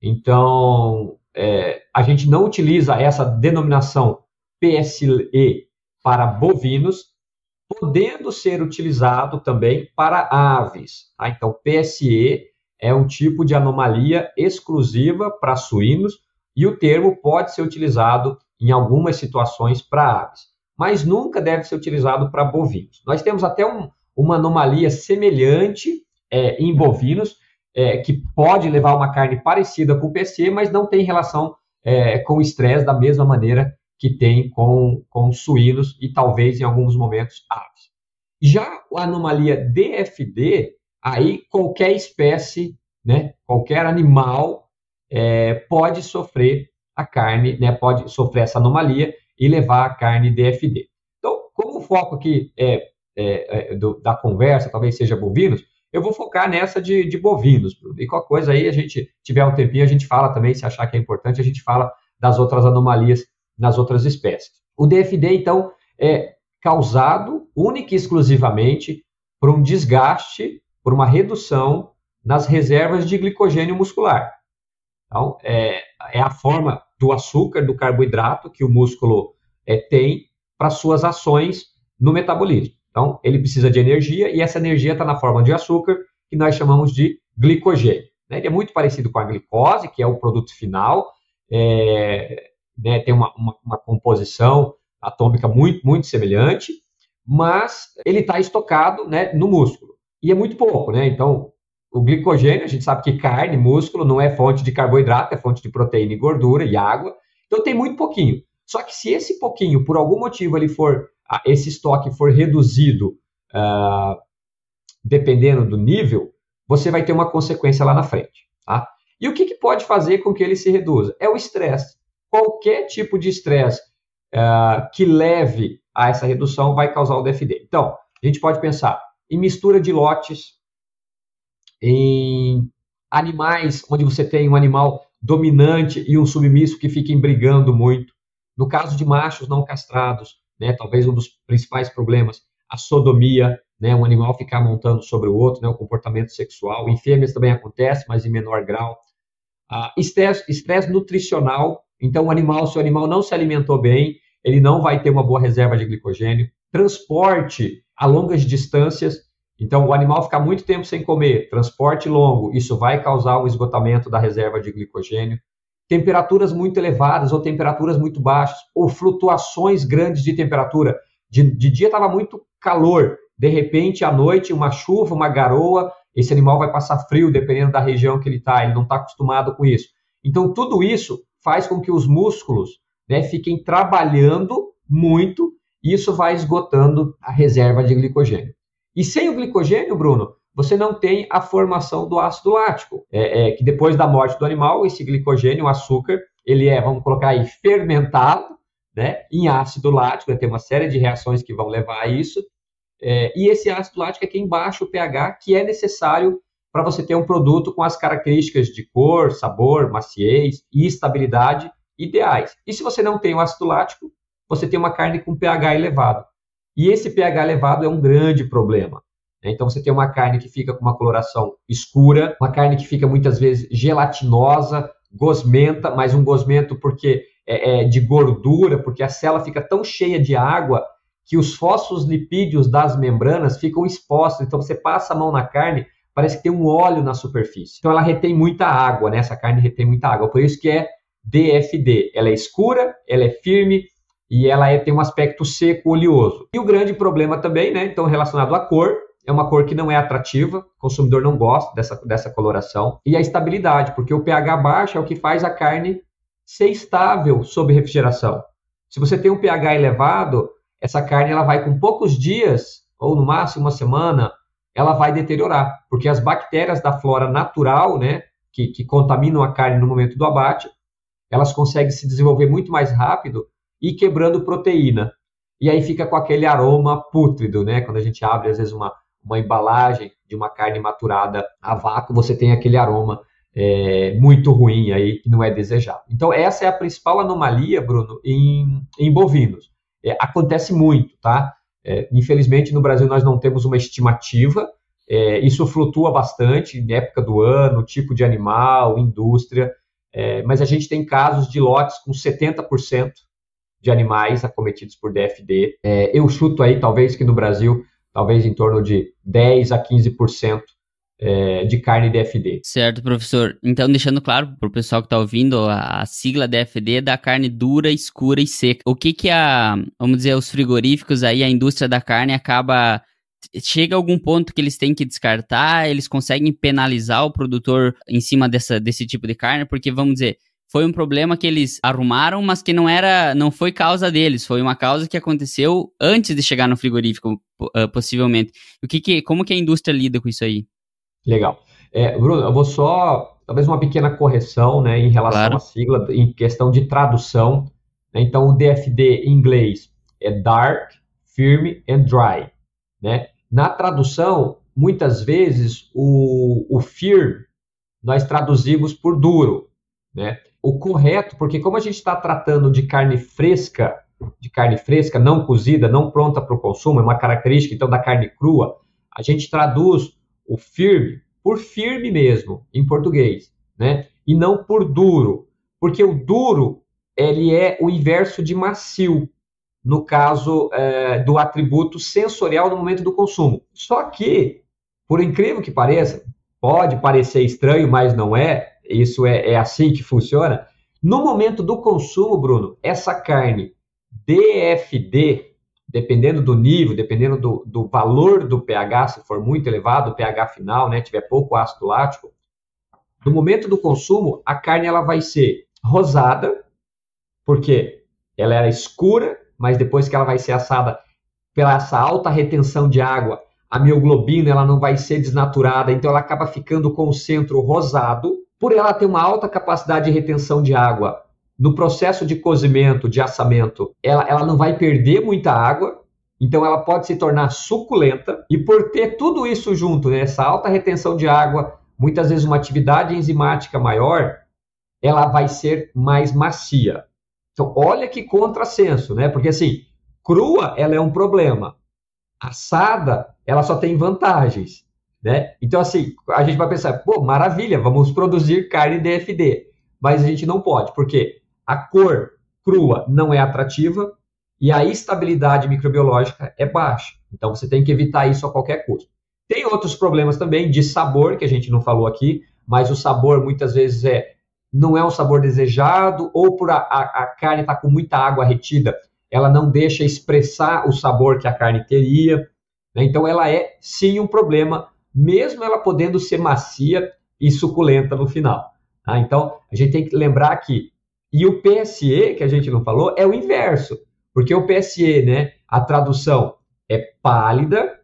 então é, a gente não utiliza essa denominação PSE para bovinos, podendo ser utilizado também para aves. Tá? Então, PSE é um tipo de anomalia exclusiva para suínos, e o termo pode ser utilizado em algumas situações para aves, mas nunca deve ser utilizado para bovinos. Nós temos até um, uma anomalia semelhante é, em bovinos, é, que pode levar uma carne parecida com o PC, mas não tem relação é, com o estresse da mesma maneira que tem com, com suínos e talvez em alguns momentos aves. Já a anomalia DFD, aí qualquer espécie, né, qualquer animal é, pode sofrer a carne, né, pode sofrer essa anomalia e levar a carne DFD. Então, como o foco aqui é, é, é do, da conversa talvez seja bovinos, eu vou focar nessa de, de bovinos. E qualquer coisa aí, a gente tiver um tempinho, a gente fala também, se achar que é importante, a gente fala das outras anomalias nas outras espécies. O DFD, então, é causado única e exclusivamente por um desgaste, por uma redução nas reservas de glicogênio muscular. Então, é, é a forma do açúcar, do carboidrato que o músculo é, tem para suas ações no metabolismo. Então, ele precisa de energia e essa energia está na forma de açúcar, que nós chamamos de glicogênio. Né? Ele é muito parecido com a glicose, que é o produto final, é, né, tem uma, uma, uma, composição atômica muito, muito semelhante, mas ele está estocado né, no músculo. E é muito pouco, né? Então, o glicogênio, a gente sabe que carne, músculo, não é fonte de carboidrato, é fonte de proteína e gordura e água. Então tem muito pouquinho. Só que se esse pouquinho, por algum motivo, ele for, esse estoque for reduzido, uh, dependendo do nível, você vai ter uma consequência lá na frente. Tá? E o que, que pode fazer com que ele se reduza? É o estresse. Qualquer tipo de estresse uh, que leve a essa redução vai causar o DFD. Então, a gente pode pensar em mistura de lotes, em animais onde você tem um animal dominante e um submisso que fiquem brigando muito. No caso de machos não castrados, né, talvez um dos principais problemas, a sodomia, né, um animal ficar montando sobre o outro, né, o comportamento sexual. Em fêmeas também acontece, mas em menor grau. Ah, estresse, estresse nutricional, então o animal, se o animal não se alimentou bem, ele não vai ter uma boa reserva de glicogênio. Transporte a longas distâncias, então o animal ficar muito tempo sem comer, transporte longo, isso vai causar um esgotamento da reserva de glicogênio. Temperaturas muito elevadas ou temperaturas muito baixas, ou flutuações grandes de temperatura. De, de dia estava muito calor, de repente à noite uma chuva, uma garoa, esse animal vai passar frio dependendo da região que ele está, ele não está acostumado com isso. Então tudo isso faz com que os músculos né, fiquem trabalhando muito e isso vai esgotando a reserva de glicogênio. E sem o glicogênio, Bruno, você não tem a formação do ácido lático, é, é, que depois da morte do animal, esse glicogênio, o açúcar, ele é, vamos colocar aí, fermentado né, em ácido lático, tem uma série de reações que vão levar a isso, é, e esse ácido lático é quem baixa o pH, que é necessário para você ter um produto com as características de cor, sabor, maciez e estabilidade ideais. E se você não tem o ácido lático, você tem uma carne com pH elevado. E esse pH elevado é um grande problema. Né? Então você tem uma carne que fica com uma coloração escura, uma carne que fica muitas vezes gelatinosa, gosmenta, mas um gosmento porque é, é de gordura, porque a célula fica tão cheia de água que os fosfolipídios das membranas ficam expostos. Então você passa a mão na carne, parece que tem um óleo na superfície. Então ela retém muita água, né? Essa carne retém muita água. Por isso que é DFD. Ela é escura, ela é firme e ela é, tem um aspecto seco, oleoso. E o grande problema também, né? Então relacionado à cor, é uma cor que não é atrativa, o consumidor não gosta dessa, dessa coloração. E a estabilidade, porque o pH baixo é o que faz a carne ser estável sob refrigeração. Se você tem um pH elevado, essa carne ela vai com poucos dias, ou no máximo uma semana, ela vai deteriorar, porque as bactérias da flora natural, né, que, que contaminam a carne no momento do abate, elas conseguem se desenvolver muito mais rápido e quebrando proteína. E aí fica com aquele aroma pútrido, né? Quando a gente abre, às vezes, uma, uma embalagem de uma carne maturada a vácuo, você tem aquele aroma é, muito ruim aí, que não é desejado. Então, essa é a principal anomalia, Bruno, em, em bovinos. É, acontece muito, tá? É, infelizmente, no Brasil, nós não temos uma estimativa. É, isso flutua bastante, época do ano, tipo de animal, indústria. É, mas a gente tem casos de lotes com 70% de animais acometidos por DFD. É, eu chuto aí, talvez, que no Brasil, talvez em torno de 10 a 15% é, de carne DFD. Certo, professor. Então, deixando claro para o pessoal que está ouvindo, a, sigla DFD é da carne dura, escura e seca. O que que a, vamos dizer, os frigoríficos aí, a indústria da carne acaba chega algum ponto que eles têm que descartar, eles conseguem penalizar o produtor em cima dessa, desse tipo de carne, porque vamos dizer, foi um problema que eles arrumaram, mas que não era, não foi causa deles, foi uma causa que aconteceu antes de chegar no frigorífico, uh, possivelmente. O que, que como que a indústria lida com isso aí? Legal. É, Bruno, eu vou só, talvez uma pequena correção, né, em relação claro. à sigla, em questão de tradução. Né? Então, o DFD em inglês é Dark, Firm and Dry, né? Na tradução, muitas vezes o, o firm nós traduzimos por duro, né? O correto, porque como a gente está tratando de carne fresca, de carne fresca, não cozida, não pronta para o consumo, é uma característica então da carne crua, a gente traduz o firme por firme mesmo, em português, né? E não por duro, porque o duro ele é o inverso de macio no caso é, do atributo sensorial no momento do consumo. Só que, por incrível que pareça, pode parecer estranho, mas não é, isso é, é assim que funciona. No momento do consumo, Bruno, essa carne DFD, dependendo do nível, dependendo do, do valor do pH, se for muito elevado, o pH final, né, tiver pouco ácido lático, no momento do consumo, a carne ela vai ser rosada, porque ela era escura mas depois que ela vai ser assada pela essa alta retenção de água, a mioglobina ela não vai ser desnaturada, então ela acaba ficando com o centro rosado. Por ela ter uma alta capacidade de retenção de água, no processo de cozimento, de assamento, ela, ela não vai perder muita água, então ela pode se tornar suculenta. E por ter tudo isso junto, né, essa alta retenção de água, muitas vezes uma atividade enzimática maior, ela vai ser mais macia. Então, olha que contrassenso, né? Porque assim, crua, ela é um problema. Assada, ela só tem vantagens, né? Então, assim, a gente vai pensar, pô, maravilha, vamos produzir carne DFD. Mas a gente não pode, porque a cor crua não é atrativa e a estabilidade microbiológica é baixa. Então, você tem que evitar isso a qualquer custo. Tem outros problemas também de sabor, que a gente não falou aqui, mas o sabor muitas vezes é não é um sabor desejado, ou por a, a, a carne estar tá com muita água retida, ela não deixa expressar o sabor que a carne teria. Né? Então, ela é sim um problema, mesmo ela podendo ser macia e suculenta no final. Tá? Então, a gente tem que lembrar que. E o PSE, que a gente não falou, é o inverso. Porque o PSE, né, a tradução é pálida,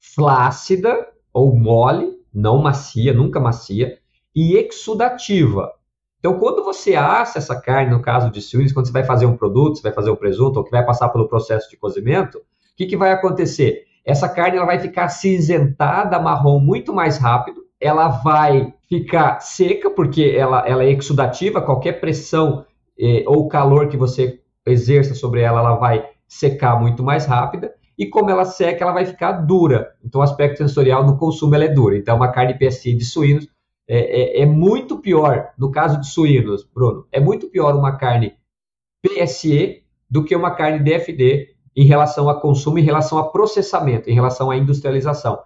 flácida ou mole, não macia, nunca macia, e exudativa. Então, quando você assa essa carne, no caso de suínos, quando você vai fazer um produto, você vai fazer um presunto, ou que vai passar pelo processo de cozimento, o que, que vai acontecer? Essa carne ela vai ficar cinzentada, marrom, muito mais rápido, ela vai ficar seca, porque ela, ela é exudativa, qualquer pressão eh, ou calor que você exerça sobre ela, ela vai secar muito mais rápida, e como ela seca, ela vai ficar dura. Então, o aspecto sensorial no consumo ela é dura. Então, uma carne PSI de suínos é, é, é, muito pior, no caso de suínos, Bruno, é muito pior uma carne PSE do que uma carne DFD em relação a consumo, em relação a processamento, em relação à industrialização.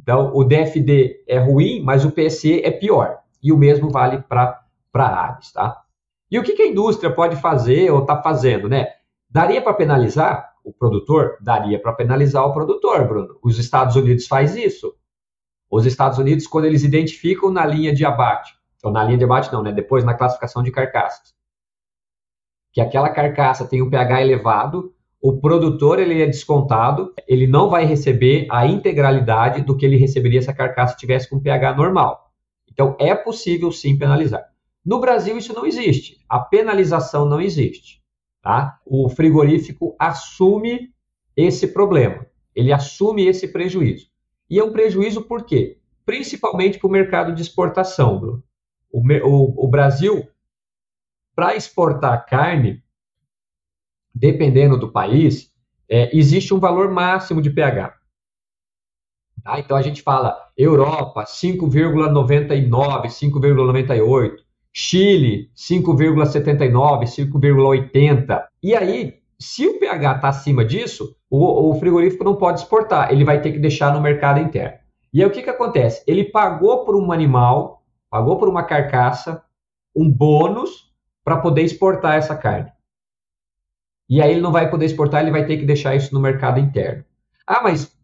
Então, o DFD é ruim, mas o PSE é pior. E o mesmo vale para aves, tá? E o que, que a indústria pode fazer ou está fazendo, né? Daria para penalizar o produtor? Daria para penalizar o produtor, Bruno. Os Estados Unidos faz isso. Os Estados Unidos, quando eles identificam na linha de abate, ou na linha de abate não, né? Depois na classificação de carcaças, que aquela carcaça tem um pH elevado, o produtor ele é descontado, ele não vai receber a integralidade do que ele receberia se a carcaça tivesse com pH normal. Então é possível sim penalizar. No Brasil isso não existe. A penalização não existe. Tá? O frigorífico assume esse problema. Ele assume esse prejuízo. E é um prejuízo por quê? Principalmente para o mercado de exportação, Bruno. O, o, o Brasil, para exportar carne, dependendo do país, é, existe um valor máximo de pH. Tá? Então a gente fala Europa 5,99, 5,98, Chile 5,79, 5,80. E aí se o pH está acima disso, o, o, frigorífico não pode exportar, ele vai ter que deixar no mercado interno. E aí o que, que acontece? Ele pagou por um animal, pagou por uma carcaça, um bônus para poder exportar essa carne. E aí ele não vai poder exportar, ele vai ter que deixar isso no mercado interno. Ah, mas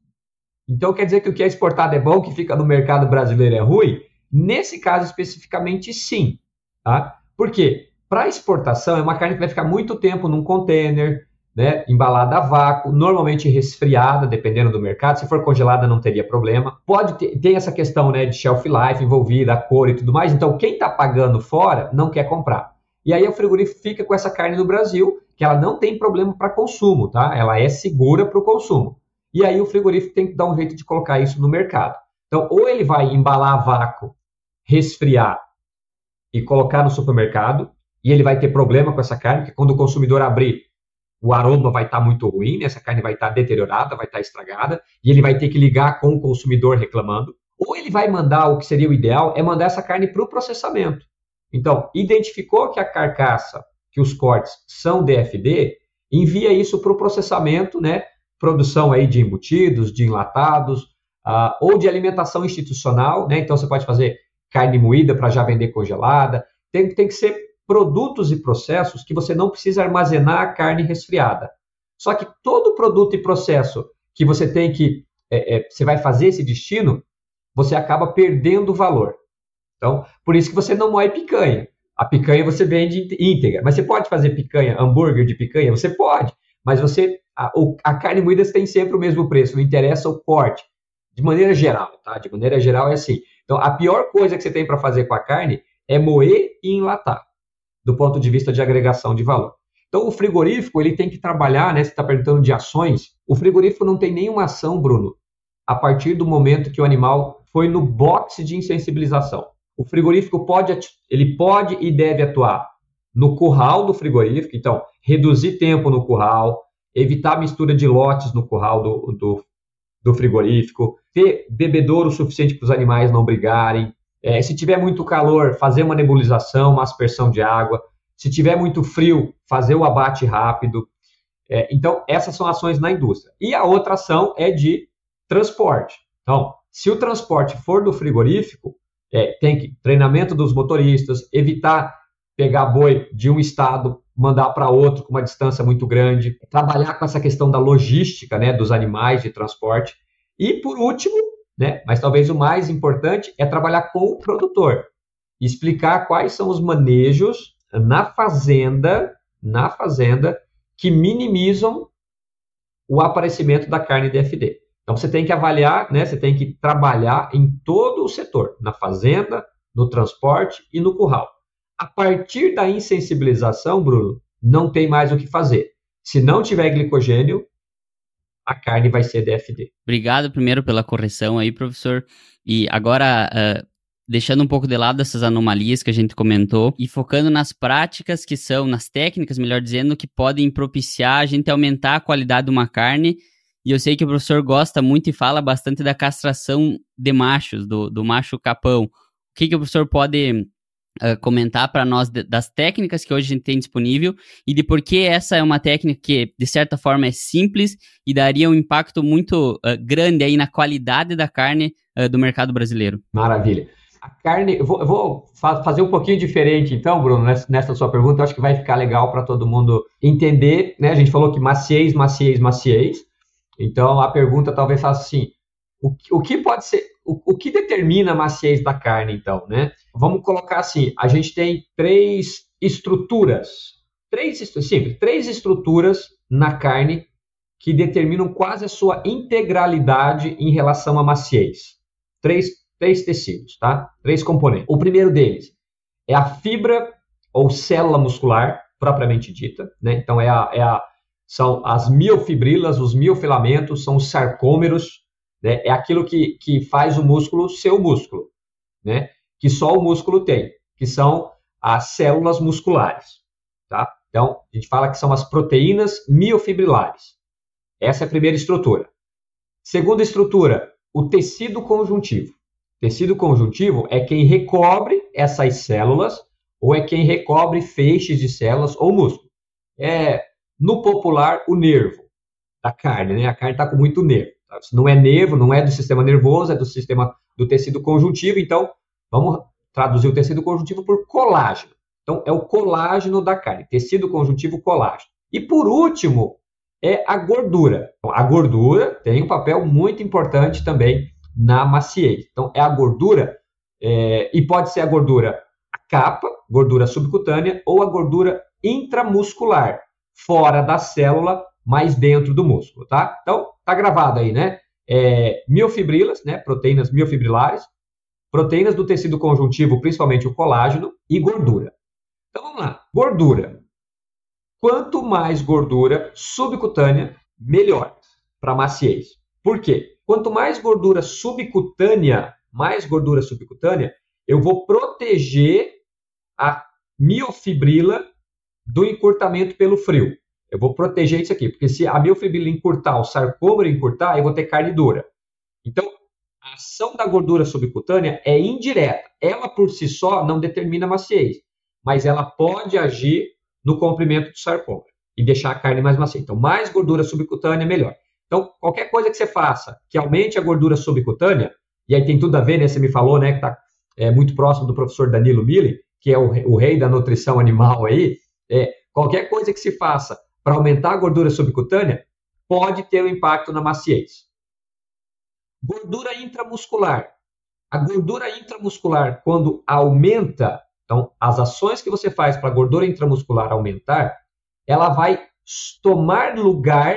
então quer dizer que o que é exportado é bom, o que fica no mercado brasileiro é ruim? Nesse caso especificamente, sim. Tá? Por quê? Para exportação, é uma carne que vai ficar muito tempo num container, né, embalada a vácuo, normalmente resfriada, dependendo do mercado. Se for congelada, não teria problema. Pode ter tem essa questão né, de shelf life envolvida, a cor e tudo mais. Então, quem está pagando fora não quer comprar. E aí o frigorífico fica com essa carne no Brasil, que ela não tem problema para consumo, tá? Ela é segura para o consumo. E aí o frigorífico tem que dar um jeito de colocar isso no mercado. Então, ou ele vai embalar a vácuo, resfriar e colocar no supermercado, e ele vai ter problema com essa carne, porque quando o consumidor abrir, o aroma vai estar tá muito ruim, né? essa carne vai estar tá deteriorada, vai estar tá estragada, e ele vai ter que ligar com o consumidor reclamando. Ou ele vai mandar, o que seria o ideal, é mandar essa carne para o processamento. Então, identificou que a carcaça, que os cortes são DFD, envia isso para o processamento, né? Produção aí de embutidos, de enlatados, uh, ou de alimentação institucional, né? Então você pode fazer carne moída para já vender congelada. Tem, tem que ser produtos e processos que você não precisa armazenar a carne resfriada. Só que todo produto e processo que você tem que é, é, você vai fazer esse destino, você acaba perdendo valor. Então, por isso que você não moe picanha. A picanha você vende íntegra, mas você pode fazer picanha, hambúrguer de picanha, você pode, mas você a, a carne moída tem sempre o mesmo preço, não interessa o corte. De maneira geral, tá? De maneira geral é assim. Então, a pior coisa que você tem para fazer com a carne é moer e enlatar do ponto de vista de agregação de valor. Então, o frigorífico ele tem que trabalhar, né? Você está perguntando de ações. O frigorífico não tem nenhuma ação, Bruno, a partir do momento que o animal foi no boxe de insensibilização. O frigorífico pode, ele pode e deve atuar no curral do frigorífico, então, reduzir tempo no curral, evitar mistura de lotes no curral do, do, do frigorífico, ter bebedouro suficiente para os animais não brigarem. É, se tiver muito calor, fazer uma nebulização, uma aspersão de água. Se tiver muito frio, fazer o abate rápido. É, então, essas são ações na indústria. E a outra ação é de transporte. Então, se o transporte for do frigorífico, é, tem que treinamento dos motoristas, evitar pegar boi de um estado, mandar para outro com uma distância muito grande, trabalhar com essa questão da logística, né, dos animais de transporte. E por último, né, mas talvez o mais importante é trabalhar com o produtor, explicar quais são os manejos na fazenda, na fazenda que minimizam o aparecimento da carne DFD. Então você tem que avaliar, né, você tem que trabalhar em todo o setor, na fazenda, no transporte e no curral. A partir da insensibilização, Bruno, não tem mais o que fazer. Se não tiver glicogênio, a carne vai ser DFD. Obrigado primeiro pela correção aí, professor. E agora, uh, deixando um pouco de lado essas anomalias que a gente comentou e focando nas práticas que são, nas técnicas, melhor dizendo, que podem propiciar a gente aumentar a qualidade de uma carne. E eu sei que o professor gosta muito e fala bastante da castração de machos, do, do macho capão. O que, que o professor pode uh, comentar para nós de, das técnicas que hoje a gente tem disponível e de por que essa é uma técnica que, de certa forma, é simples e daria um impacto muito uh, grande aí na qualidade da carne uh, do mercado brasileiro. Maravilha. A carne, eu vou, eu vou fa fazer um pouquinho diferente, então, Bruno, nessa sua pergunta, eu acho que vai ficar legal para todo mundo entender, né? A gente falou que maciez, maciez, maciez. Então, a pergunta talvez faça assim: o, o que pode ser, o, o que determina a maciez da carne, então, né? Vamos colocar assim: a gente tem três estruturas, três, simples, três estruturas na carne que determinam quase a sua integralidade em relação à maciez. Três, três tecidos, tá? Três componentes. O primeiro deles é a fibra ou célula muscular propriamente dita, né? Então é a, é a são as miofibrilas, os miofilamentos, são os sarcômeros, né? É aquilo que, que faz o músculo ser o músculo, né? que só o músculo tem, que são as células musculares. Tá? Então, a gente fala que são as proteínas miofibrilares. Essa é a primeira estrutura. Segunda estrutura, o tecido conjuntivo. Tecido conjuntivo é quem recobre essas células ou é quem recobre feixes de células ou músculo. É, no popular, o nervo da carne, né? A carne está com muito nervo. Tá? Não é nervo, não é do sistema nervoso, é do sistema do tecido conjuntivo. Então, Vamos traduzir o tecido conjuntivo por colágeno. Então, é o colágeno da carne, tecido conjuntivo colágeno. E por último, é a gordura. Então, a gordura tem um papel muito importante também na maciez. Então, é a gordura, é, e pode ser a gordura a capa, gordura subcutânea, ou a gordura intramuscular, fora da célula, mas dentro do músculo, tá? Então, tá gravado aí, né? É, miofibrilas, né? Proteínas miofibrilares, proteínas do tecido conjuntivo, principalmente o colágeno, e gordura. Então vamos lá. Gordura. Quanto mais gordura subcutânea, melhor para maciez. Por quê? Quanto mais gordura subcutânea, mais gordura subcutânea, eu vou proteger a miofibrila do encurtamento pelo frio. Eu vou proteger isso aqui, porque se a miofibrila encurtar, o sarcômero encurtar, eu vou ter carne dura. Então, a ação da gordura subcutânea é indireta. Ela por si só não determina a maciez, mas ela pode agir no comprimento do sarcoma e deixar a carne mais macia. Então, mais gordura subcutânea, melhor. Então, qualquer coisa que você faça que aumente a gordura subcutânea, e aí tem tudo a ver, né? Você me falou, né, que está é, muito próximo do professor Danilo Mille, que é o, o rei da nutrição animal aí. É, qualquer coisa que se faça para aumentar a gordura subcutânea pode ter um impacto na maciez. Gordura intramuscular. A gordura intramuscular, quando aumenta, então as ações que você faz para a gordura intramuscular aumentar, ela vai tomar lugar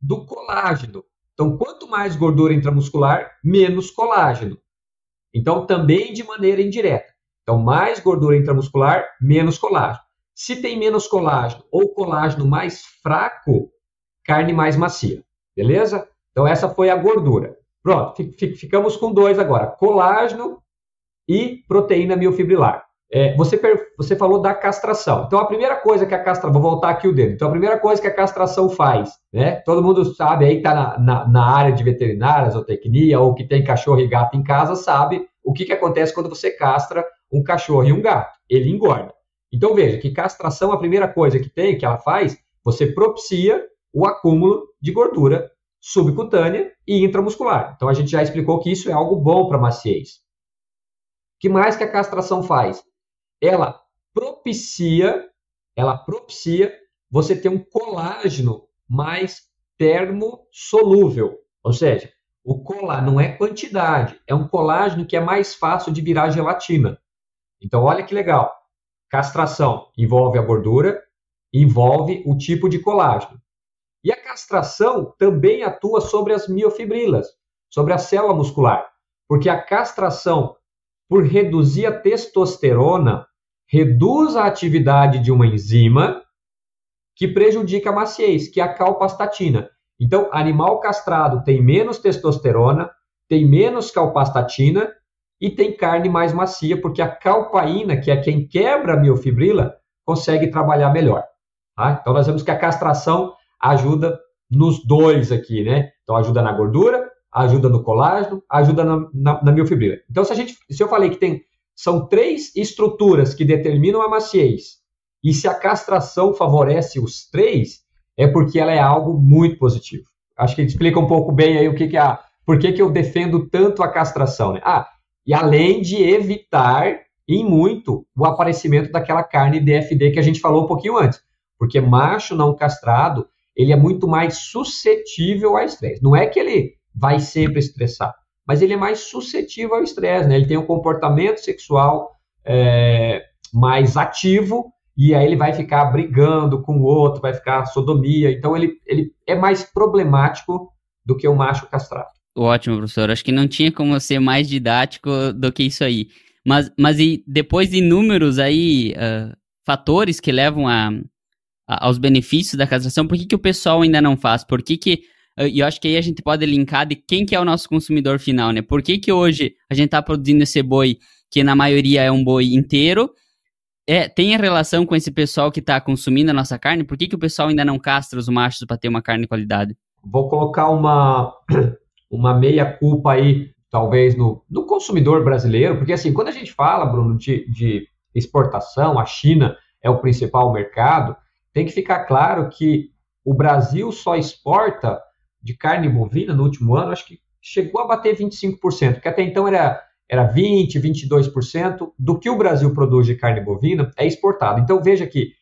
do colágeno. Então, quanto mais gordura intramuscular, menos colágeno. Então, também de maneira indireta. Então, mais gordura intramuscular, menos colágeno. Se tem menos colágeno ou colágeno mais fraco, carne mais macia. Beleza? Então, essa foi a gordura. Pronto, ficamos com dois agora: colágeno e proteína miofibrilar. é, você, você falou da castração. Então, a primeira coisa que a castração. Vou voltar aqui o dedo. Então, a primeira coisa que a castração faz, né? Todo mundo sabe aí que está na, na, na, área de veterinária, zootecnia, ou que tem cachorro e gato em casa, sabe o que, que acontece quando você castra um cachorro e um gato. Ele engorda. Então, veja que castração, a primeira coisa que tem, que ela faz, você propicia o acúmulo de gordura subcutânea e intramuscular. Então, a gente já explicou que isso é algo bom para maciez. O que mais que a castração faz? ela propicia, ela propicia você ter um colágeno mais termossolúvel. Ou seja, o colágeno não é quantidade, é um colágeno que é mais fácil de virar gelatina. Então, olha que legal. Castração envolve a gordura, envolve o tipo de colágeno. E a castração também atua sobre as miofibrilas, sobre a célula muscular, porque a castração, por reduzir a testosterona, reduz a atividade de uma enzima que prejudica a maciez, que é a calpastatina. Então, animal castrado tem menos testosterona, tem menos calpastatina e tem carne mais macia, porque a calpaína, que é quem quebra a miofibrila, consegue trabalhar melhor. Tá? Então, nós vemos que a castração ajuda nos dois aqui, né? Então, ajuda na gordura, ajuda no colágeno, ajuda na, na, na miofibrila. Então, se, a gente, se eu falei que tem são três estruturas que determinam a maciez. E se a castração favorece os três, é porque ela é algo muito positivo. Acho que explica um pouco bem aí o que, que é a. Por que, que eu defendo tanto a castração, né? Ah, e além de evitar em muito o aparecimento daquela carne DFD que a gente falou um pouquinho antes. Porque macho não castrado, ele é muito mais suscetível a estresse. Não é que ele vai sempre estressar, mas ele é mais suscetível ao estresse, né? Ele tem um comportamento sexual é, mais ativo e aí ele vai ficar brigando com o outro, vai ficar sodomia. Então ele, ele é mais problemático do que o macho castrado. Ótimo, professor. Acho que não tinha como ser mais didático do que isso aí. Mas, mas e depois de inúmeros aí uh, fatores que levam a, a, aos benefícios da castração, por que, que o pessoal ainda não faz? Por que, que e eu acho que aí a gente pode linkar de quem que é o nosso consumidor final, né? Por que, que hoje a gente está produzindo esse boi, que na maioria é um boi inteiro, é, tem a relação com esse pessoal que está consumindo a nossa carne? Por que, que o pessoal ainda não castra os machos para ter uma carne de qualidade? Vou colocar uma, uma meia-culpa aí, talvez, no, no consumidor brasileiro, porque assim, quando a gente fala, Bruno, de, de exportação, a China é o principal mercado, tem que ficar claro que o Brasil só exporta de carne bovina no último ano, acho que chegou a bater 25%, que até então era, era 20%, 22% do que o Brasil produz de carne bovina é exportado. Então veja que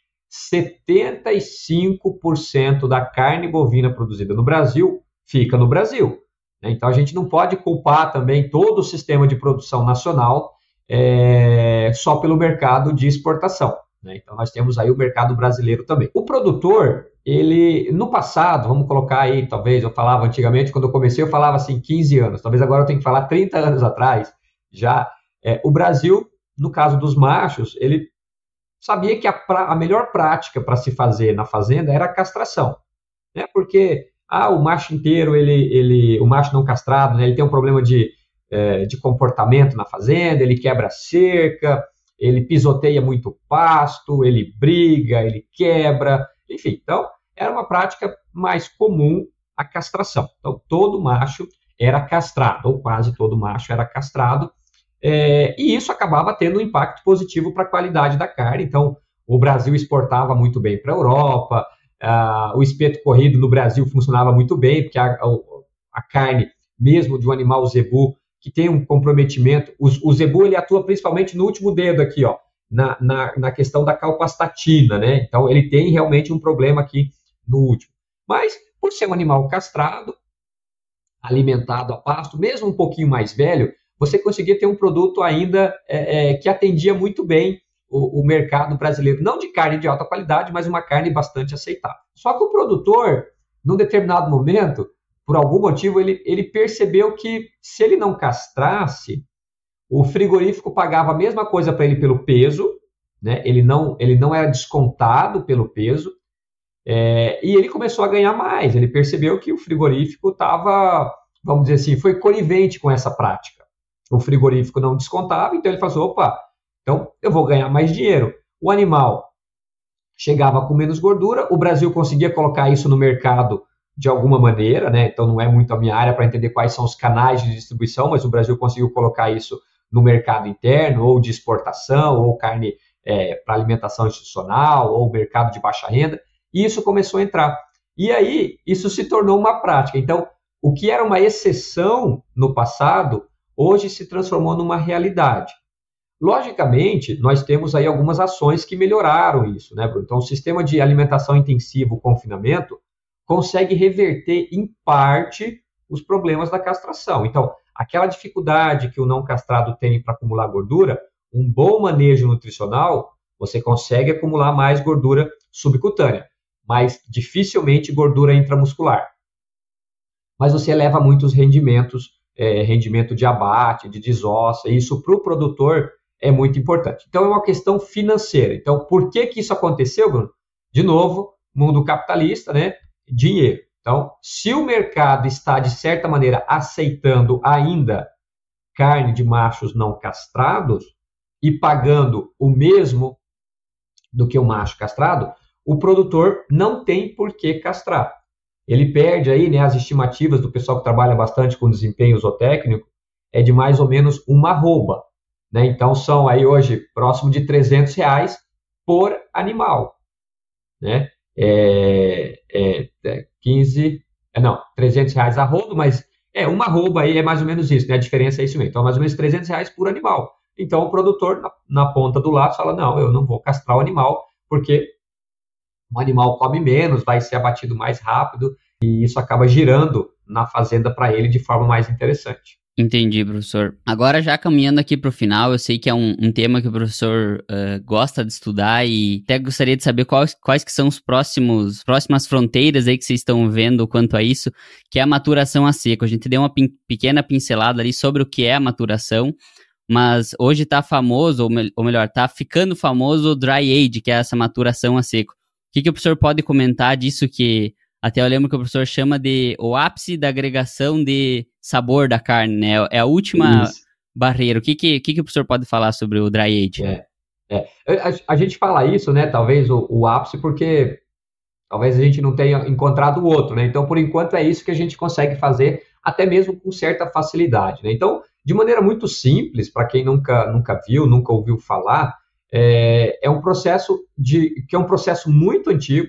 75% da carne bovina produzida no Brasil fica no Brasil. Né? Então a gente não pode culpar também todo o sistema de produção nacional é, só pelo mercado de exportação. Né? Então nós temos aí o mercado brasileiro também. O produtor, ele, no passado, vamos colocar aí, talvez, eu falava antigamente, quando eu comecei, eu falava assim, 15 anos, talvez agora eu tenha que falar 30 anos atrás, já, é, o Brasil, no caso dos machos, ele sabia que a, pra, a melhor prática para se fazer na fazenda era a castração, né? Porque, ah, o macho inteiro, ele, ele, o macho não castrado, né, ele tem um problema de, é, de comportamento na fazenda, ele quebra cerca, ele pisoteia muito pasto, ele briga, ele quebra, enfim, então era uma prática mais comum a castração. Então, todo macho era castrado, ou quase todo macho era castrado, é, e isso acabava tendo um impacto positivo para a qualidade da carne. Então, o Brasil exportava muito bem para a Europa, o espeto corrido no Brasil funcionava muito bem, porque a, a, a, carne, mesmo de um animal zebu, que tem um comprometimento, o, o zebu ele atua principalmente no último dedo aqui, ó, na, na, na questão da calpastatina, né? Então, ele tem realmente um problema aqui no último. Mas, por ser um animal castrado, alimentado a pasto, mesmo um pouquinho mais velho, você conseguia ter um produto ainda é, é, que atendia muito bem o, o, mercado brasileiro, não de carne de alta qualidade, mas uma carne bastante aceitável. Só que o produtor, num determinado momento, por algum motivo, ele, ele percebeu que se ele não castrasse, o frigorífico pagava a mesma coisa para ele pelo peso, né? ele, não, ele não era descontado pelo peso, é, e ele começou a ganhar mais. Ele percebeu que o frigorífico estava, vamos dizer assim, foi conivente com essa prática. O frigorífico não descontava, então ele falou: assim, opa, Então, eu vou ganhar mais dinheiro. O animal chegava com menos gordura, o Brasil conseguia colocar isso no mercado de alguma maneira, né? Então não é muito a minha área para entender quais são os canais de distribuição, mas o Brasil conseguiu colocar isso no mercado interno, ou de exportação, ou carne é, para alimentação institucional, ou mercado de baixa renda, e isso começou a entrar. E aí, isso se tornou uma prática. Então, o que era uma exceção no passado, hoje se transformou numa realidade. Logicamente, nós temos aí algumas ações que melhoraram isso, né, Bruno? Então, o sistema de alimentação intensiva, o confinamento, consegue reverter em parte os problemas da castração. Então, aquela dificuldade que o não castrado tem para acumular gordura, um bom manejo nutricional, você consegue acumular mais gordura subcutânea, mas dificilmente gordura intramuscular. Mas você eleva muitos rendimentos, é, rendimento de abate, de desossa, isso para o produtor é muito importante. Então é uma questão financeira. Então, por que que isso aconteceu, Bruno? De novo, mundo capitalista, né? Dinheiro. Então, se o mercado está, de certa maneira, aceitando ainda carne de machos não castrados e pagando o mesmo do que o macho castrado, o produtor não tem por que castrar. Ele perde aí, né, as estimativas do pessoal que trabalha bastante com desempenho zootécnico, é de mais ou menos uma arroba. Né? Então, são aí hoje próximo de 300 reais por animal. Né? É, é, é 15, é, não, 300 reais a rodo, mas é uma arroba aí é mais ou menos isso, né? A diferença é isso mesmo. Então, mais ou menos 300 reais por animal. Então, o produtor, na, na ponta do lápis, fala, não, eu não vou castrar o animal, porque o animal come menos, vai ser abatido mais rápido, e isso acaba girando na fazenda para ele de forma mais interessante. Entendi, professor. Agora, já caminhando aqui para o final, eu sei que é um, um tema que o professor uh, gosta de estudar e até gostaria de saber quais, quais que são os próximos próximas fronteiras aí que vocês estão vendo quanto a isso, que é a maturação a seco. A gente deu uma pin pequena pincelada ali sobre o que é a maturação, mas hoje está famoso, ou, me ou melhor, está ficando famoso o dry age, que é essa maturação a seco. O que, que o professor pode comentar disso que até eu lembro que o professor chama de o ápice da agregação de sabor da carne, né? É a última Isso. barreira. O que, que, que, que o professor pode falar sobre o dry age? É, é. A, a, gente fala isso, né? Talvez o, o ápice, porque talvez a gente não tenha encontrado o outro, né? Então, por enquanto, é isso que a gente consegue fazer, até mesmo com certa facilidade, né? Então, de maneira muito simples, para quem nunca, nunca viu, nunca ouviu falar, é, é um processo de que é um processo muito antigo,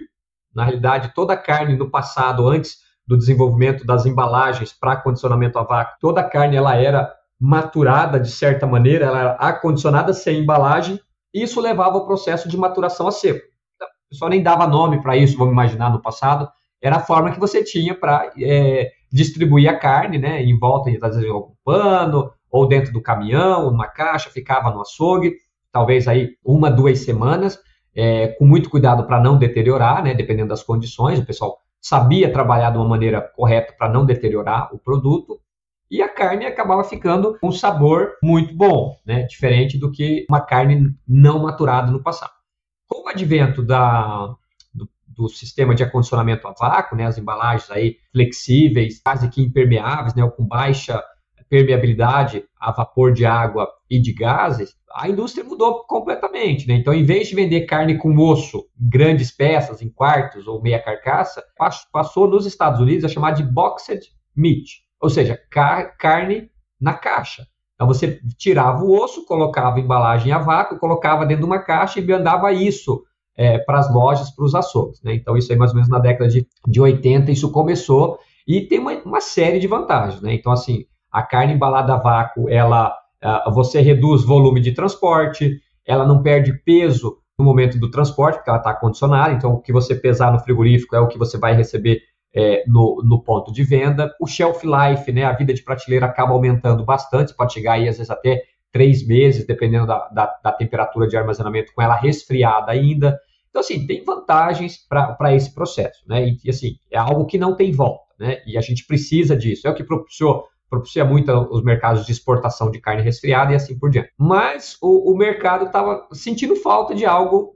na realidade, toda a carne no passado, antes do desenvolvimento das embalagens para condicionamento a vácuo, toda a carne ela era maturada de certa maneira, ela era acondicionada sem embalagem, e isso levava ao processo de maturação a seco. O pessoal nem dava nome para isso, vamos imaginar, no passado, era a forma que você tinha para é, distribuir a carne, né, em volta, às vezes, em algum pano, ou dentro do caminhão, numa caixa, ficava no açougue, talvez aí uma, duas semanas, é, com muito cuidado para não deteriorar, né, dependendo das condições. O pessoal sabia trabalhar de uma maneira correta para não deteriorar o produto. E a carne acabava ficando com um sabor muito bom, né, diferente do que uma carne não maturada no passado. Com o advento da, do, do sistema de acondicionamento a vácuo, né, as embalagens aí flexíveis, quase que impermeáveis, né, com baixa permeabilidade a vapor de água e de gases, a indústria mudou completamente. Né? Então, em vez de vender carne com osso, em grandes peças, em quartos ou meia carcaça, passou nos Estados Unidos a chamar de boxed meat, ou seja, car carne na caixa. Então, você tirava o osso, colocava embalagem a vácuo, colocava dentro de uma caixa e mandava isso é, para as lojas, para os açougues. Né? Então, isso aí mais ou menos na década de, de 80, isso começou e tem uma, uma série de vantagens. Né? Então, assim, a carne embalada a vácuo, ela, uh, você reduz volume de transporte, ela não perde peso no momento do transporte, porque ela está condicionada, então o que você pesar no frigorífico é o que você vai receber é, no, no, ponto de venda. O shelf life, né, a vida de prateleira acaba aumentando bastante, pode chegar aí às vezes até três meses, dependendo da, da, da temperatura de armazenamento, com ela resfriada ainda. Então, assim, tem vantagens para esse processo, né? E, assim, é algo que não tem volta, né? E a gente precisa disso. É o que propiciou propicia muito os mercados de exportação de carne resfriada e assim por diante. Mas o, o mercado estava sentindo falta de algo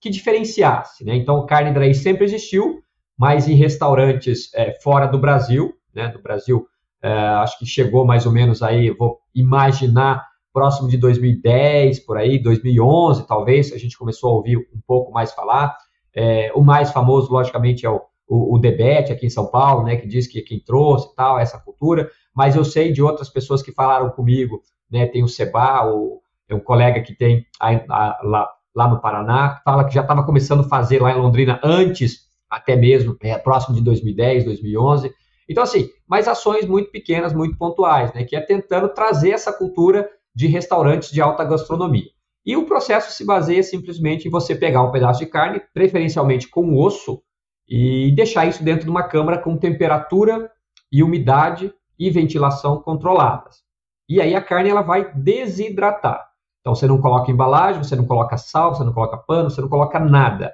que diferenciasse, né? Então, carne dry sempre existiu, mas em restaurantes é, fora do Brasil, né? Do Brasil, é, acho que chegou mais ou menos aí, vou imaginar, próximo de 2010, por aí, 2011, talvez, a gente começou a ouvir um pouco mais falar. É, o mais famoso, logicamente, é o, o, o Debete aqui em São Paulo, né, que diz que quem trouxe tal, essa cultura, mas eu sei de outras pessoas que falaram comigo, né, tem o Seba, o, é um colega que tem a, a, lá, lá no Paraná, fala que já estava começando a fazer lá em Londrina antes, até mesmo, é, próximo de 2010, 2011. Então, assim, mas ações muito pequenas, muito pontuais, né, que é tentando trazer essa cultura de restaurantes de alta gastronomia. E o processo se baseia simplesmente em você pegar um pedaço de carne, preferencialmente com osso, e deixar isso dentro de uma câmara com temperatura e umidade e ventilação controladas. E aí a carne ela vai desidratar. Então você não coloca embalagem, você não coloca sal, você não coloca pano, você não coloca nada.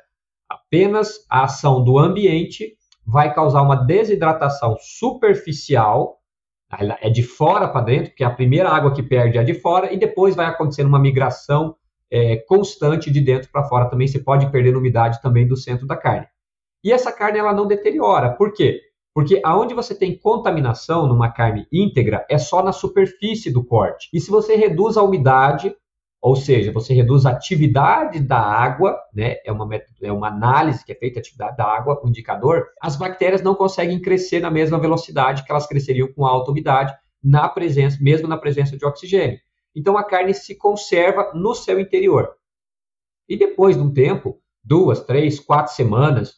Apenas a ação do ambiente vai causar uma desidratação superficial é de fora para dentro, porque a primeira água que perde é de fora, e depois vai acontecendo uma migração é, constante de dentro para fora também. Você pode perder umidade também do centro da carne. E essa carne ela não deteriora. Por quê? Porque aonde você tem contaminação numa carne íntegra é só na superfície do corte. E se você reduz a umidade, ou seja, você reduz a atividade da água, né? É uma, é uma análise que é feita, atividade da água, um indicador. As bactérias não conseguem crescer na mesma velocidade que elas cresceriam com alta umidade, na presença, mesmo na presença de oxigênio. Então a carne se conserva no seu interior. E depois de um tempo, duas, três, quatro semanas,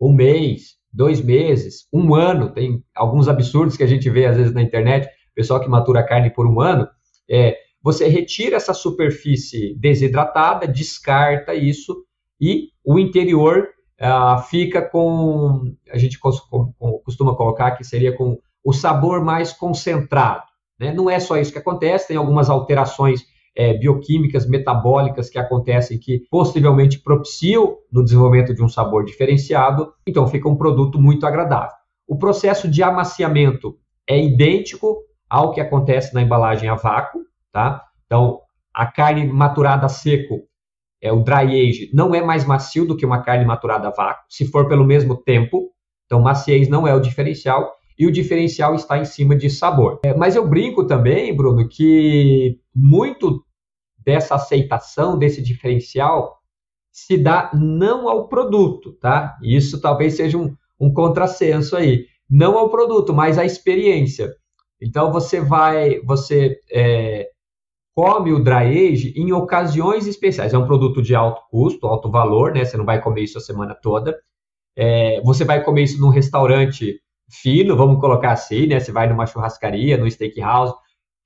um mês, dois meses, um ano, tem alguns absurdos que a gente vê às vezes na internet, pessoal que matura carne por um ano, é, você retira essa superfície desidratada, descarta isso e o interior uh, fica com, a gente costuma colocar que seria com o sabor mais concentrado. Né? Não é só isso que acontece, tem algumas alterações é, bioquímicas, metabólicas que acontecem que possivelmente propiciam no desenvolvimento de um sabor diferenciado, então fica um produto muito agradável. O processo de amaciamento é idêntico ao que acontece na embalagem a vácuo, tá? Então, a carne maturada a seco, é o dry age, não é mais macio do que uma carne maturada a vácuo, se for pelo mesmo tempo. Então, maciez não é o diferencial e o diferencial está em cima de sabor. É, mas eu brinco também, Bruno, que muito dessa aceitação desse diferencial se dá não ao produto, tá? Isso talvez seja um, um contrassenso aí, não ao produto, mas à experiência. Então você vai, você é, come o dry age em ocasiões especiais. É um produto de alto custo, alto valor, né? Você não vai comer isso a semana toda. É, você vai comer isso num restaurante fino, vamos colocar assim, né? Você vai numa churrascaria, no steakhouse,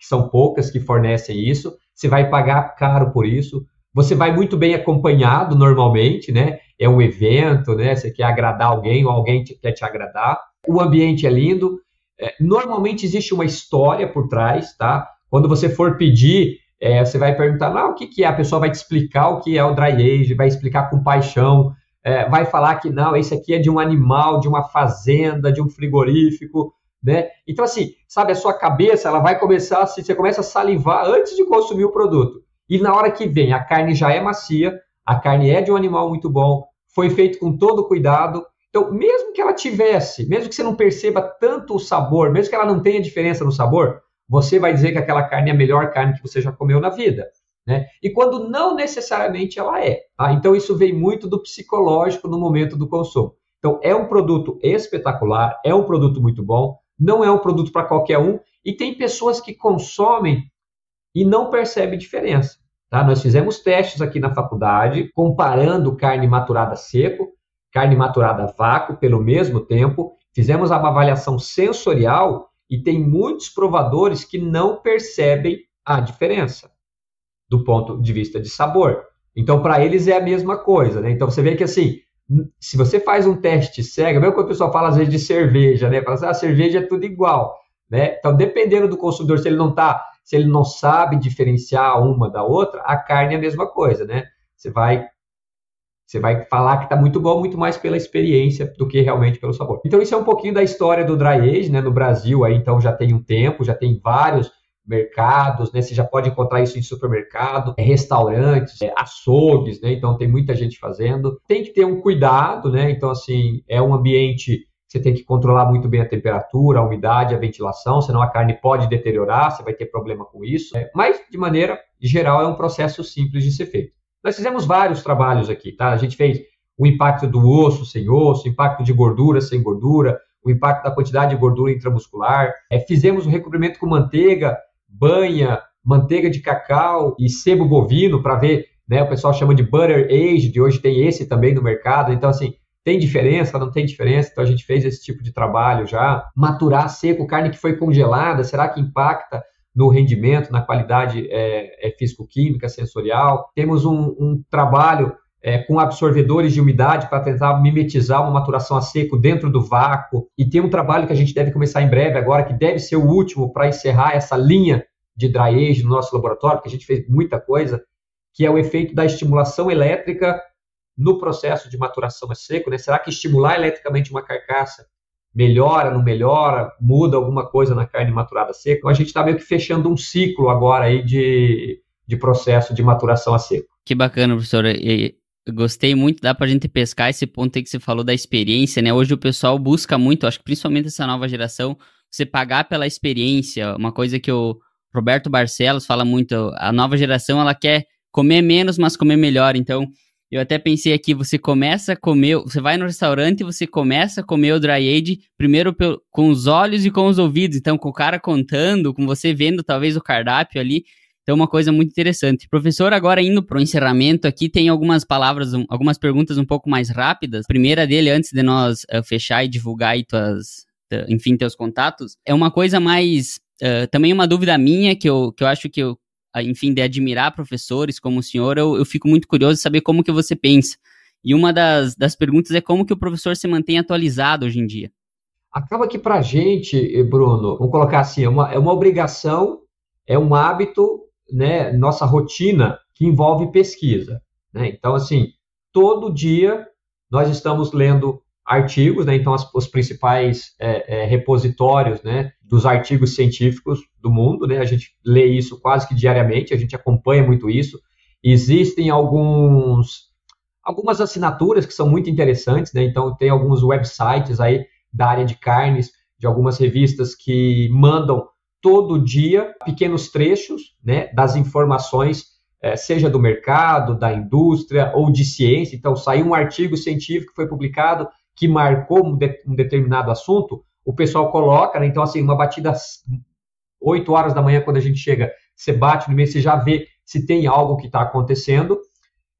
que são poucas que fornecem isso. Você vai pagar caro por isso. Você vai muito bem acompanhado normalmente, né? É um evento, né? Você quer agradar alguém ou alguém te, quer te agradar. O ambiente é lindo. É, normalmente existe uma história por trás, tá? Quando você for pedir, é, você vai perguntar, não, o que, que é? A pessoa vai te explicar o que é o dry age, vai explicar com paixão, é, vai falar que não, esse aqui é de um animal, de uma fazenda, de um frigorífico, né? Então, assim, sabe, a sua cabeça, ela vai começar, assim, você começa a salivar antes de consumir o produto. E na hora que vem, a carne já é macia, a carne é de um animal muito bom, foi feito com todo cuidado, então, mesmo que ela tivesse, mesmo que você não perceba tanto o sabor, mesmo que ela não tenha diferença no sabor, você vai dizer que aquela carne é a melhor carne que você já comeu na vida. Né? E quando não necessariamente ela é. Tá? Então, isso vem muito do psicológico no momento do consumo. Então, é um produto espetacular, é um produto muito bom, não é um produto para qualquer um, e tem pessoas que consomem e não percebem diferença. Tá? Nós fizemos testes aqui na faculdade, comparando carne maturada seco, carne maturada vácuo pelo mesmo tempo, fizemos uma avaliação sensorial e tem muitos provadores que não percebem a diferença do ponto de vista de sabor. Então, para eles é a mesma coisa, né? Então, você vê que assim, se você faz um teste cego, mesmo quando o pessoal fala às vezes de cerveja, né? Fala assim, ah, cerveja é tudo igual, né? Então, dependendo do consumidor, se ele não tá, se ele não sabe diferenciar uma da outra, a carne é a mesma coisa, né? Você vai você vai falar que está muito bom, muito mais pela experiência do que realmente pelo sabor. Então, isso é um pouquinho da história do dry age, né? No Brasil, aí, então, já tem um tempo, já tem vários mercados, né? Você já pode encontrar isso em supermercado, é, restaurantes, é, açougues, né? Então, tem muita gente fazendo. Tem que ter um cuidado, né? Então, assim, é um ambiente você tem que controlar muito bem a temperatura, a umidade, a ventilação, senão a carne pode deteriorar, você vai ter problema com isso. É, mas, de maneira geral, é um processo simples de ser feito. Nós fizemos vários trabalhos aqui, tá? A gente fez o impacto do osso sem osso, impacto de gordura sem gordura, o impacto da quantidade de gordura intramuscular. É, fizemos o recobrimento com manteiga, banha, manteiga de cacau e sebo bovino para ver, né? O pessoal chama de butter aged, hoje tem esse também no mercado. Então, assim, tem diferença, não tem diferença? Então a gente fez esse tipo de trabalho já. Maturar seco, carne que foi congelada, será que impacta no rendimento, na qualidade é, é físico-química, sensorial? Temos um, um trabalho é, com absorvedores de umidade para tentar mimetizar uma maturação a seco dentro do vácuo. E tem um trabalho que a gente deve começar em breve agora, que deve ser o último para encerrar essa linha de dry age no nosso laboratório, porque a gente fez muita coisa, que é o efeito da estimulação elétrica no processo de maturação a seco, né? Será que estimular eletricamente uma carcaça melhora, não melhora, muda alguma coisa na carne maturada a seco? Então a gente está meio que fechando um ciclo agora aí de, de processo de maturação a seco. Que bacana, professor. Gostei muito, dá para a gente pescar esse ponto aí que você falou da experiência, né? Hoje o pessoal busca muito, acho que principalmente essa nova geração, você pagar pela experiência, uma coisa que o Roberto Barcelos fala muito, a nova geração ela quer comer menos, mas comer melhor. Então, eu até pensei aqui, você começa a comer, você vai no restaurante e você começa a comer o dry age primeiro com os olhos e com os ouvidos. Então, com o cara contando, com você vendo talvez o cardápio ali. Então, uma coisa muito interessante. Professor, agora indo para o encerramento aqui, tem algumas palavras, um, algumas perguntas um pouco mais rápidas. Primeira dele, antes de nós uh, fechar e divulgar aí tuas, enfim, teus contatos, é uma coisa mais. Uh, também uma dúvida minha que eu, que eu acho que eu enfim, de admirar professores como o senhor, eu, eu fico muito curioso de saber como que você pensa. E uma das, das perguntas é como que o professor se mantém atualizado hoje em dia. Acaba que para a gente, Bruno, vamos colocar assim, é uma, é uma obrigação, é um hábito, né, nossa rotina que envolve pesquisa. Né? Então, assim, todo dia nós estamos lendo artigos, né? então as, os principais é, é, repositórios né, dos artigos científicos do mundo, né? a gente lê isso quase que diariamente, a gente acompanha muito isso. Existem alguns algumas assinaturas que são muito interessantes, né? então tem alguns websites aí da área de carnes, de algumas revistas que mandam todo dia pequenos trechos né, das informações, é, seja do mercado, da indústria ou de ciência. Então, saiu um artigo científico que foi publicado que marcou um, de, um determinado assunto, o pessoal coloca, né? Então, assim, uma batida 8 horas da manhã, quando a gente chega, você bate no meio, você já vê se tem algo que está acontecendo.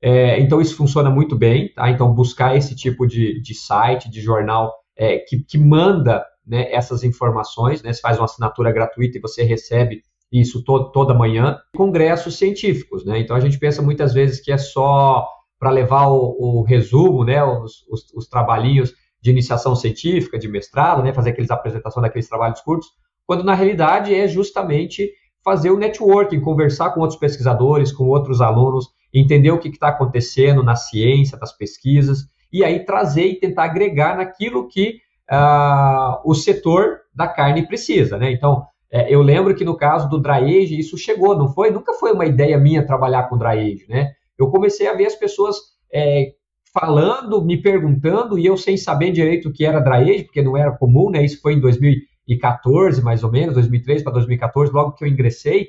É, então, isso funciona muito bem, tá? Então, buscar esse tipo de, de site, de jornal é, que, que manda né, essas informações, né? Você faz uma assinatura gratuita e você recebe isso to toda manhã. Congressos científicos, né? Então, a gente pensa muitas vezes que é só para levar o, o, resumo, né, os, os, os, trabalhinhos de iniciação científica, de mestrado, né, fazer aqueles apresentações daqueles trabalhos curtos, quando na realidade é justamente fazer o networking, conversar com outros pesquisadores, com outros alunos, entender o que está acontecendo na ciência, das pesquisas, e aí trazer e tentar agregar naquilo que uh, o setor da carne precisa, né? Então, é, eu lembro que no caso do dry age, isso chegou, não foi? Nunca foi uma ideia minha trabalhar com dry age, né? eu comecei a ver as pessoas é, falando, me perguntando, e eu sem saber direito o que era dry age, porque não era comum, né? Isso foi em 2014, mais ou menos, 2013 para 2014, logo que eu ingressei.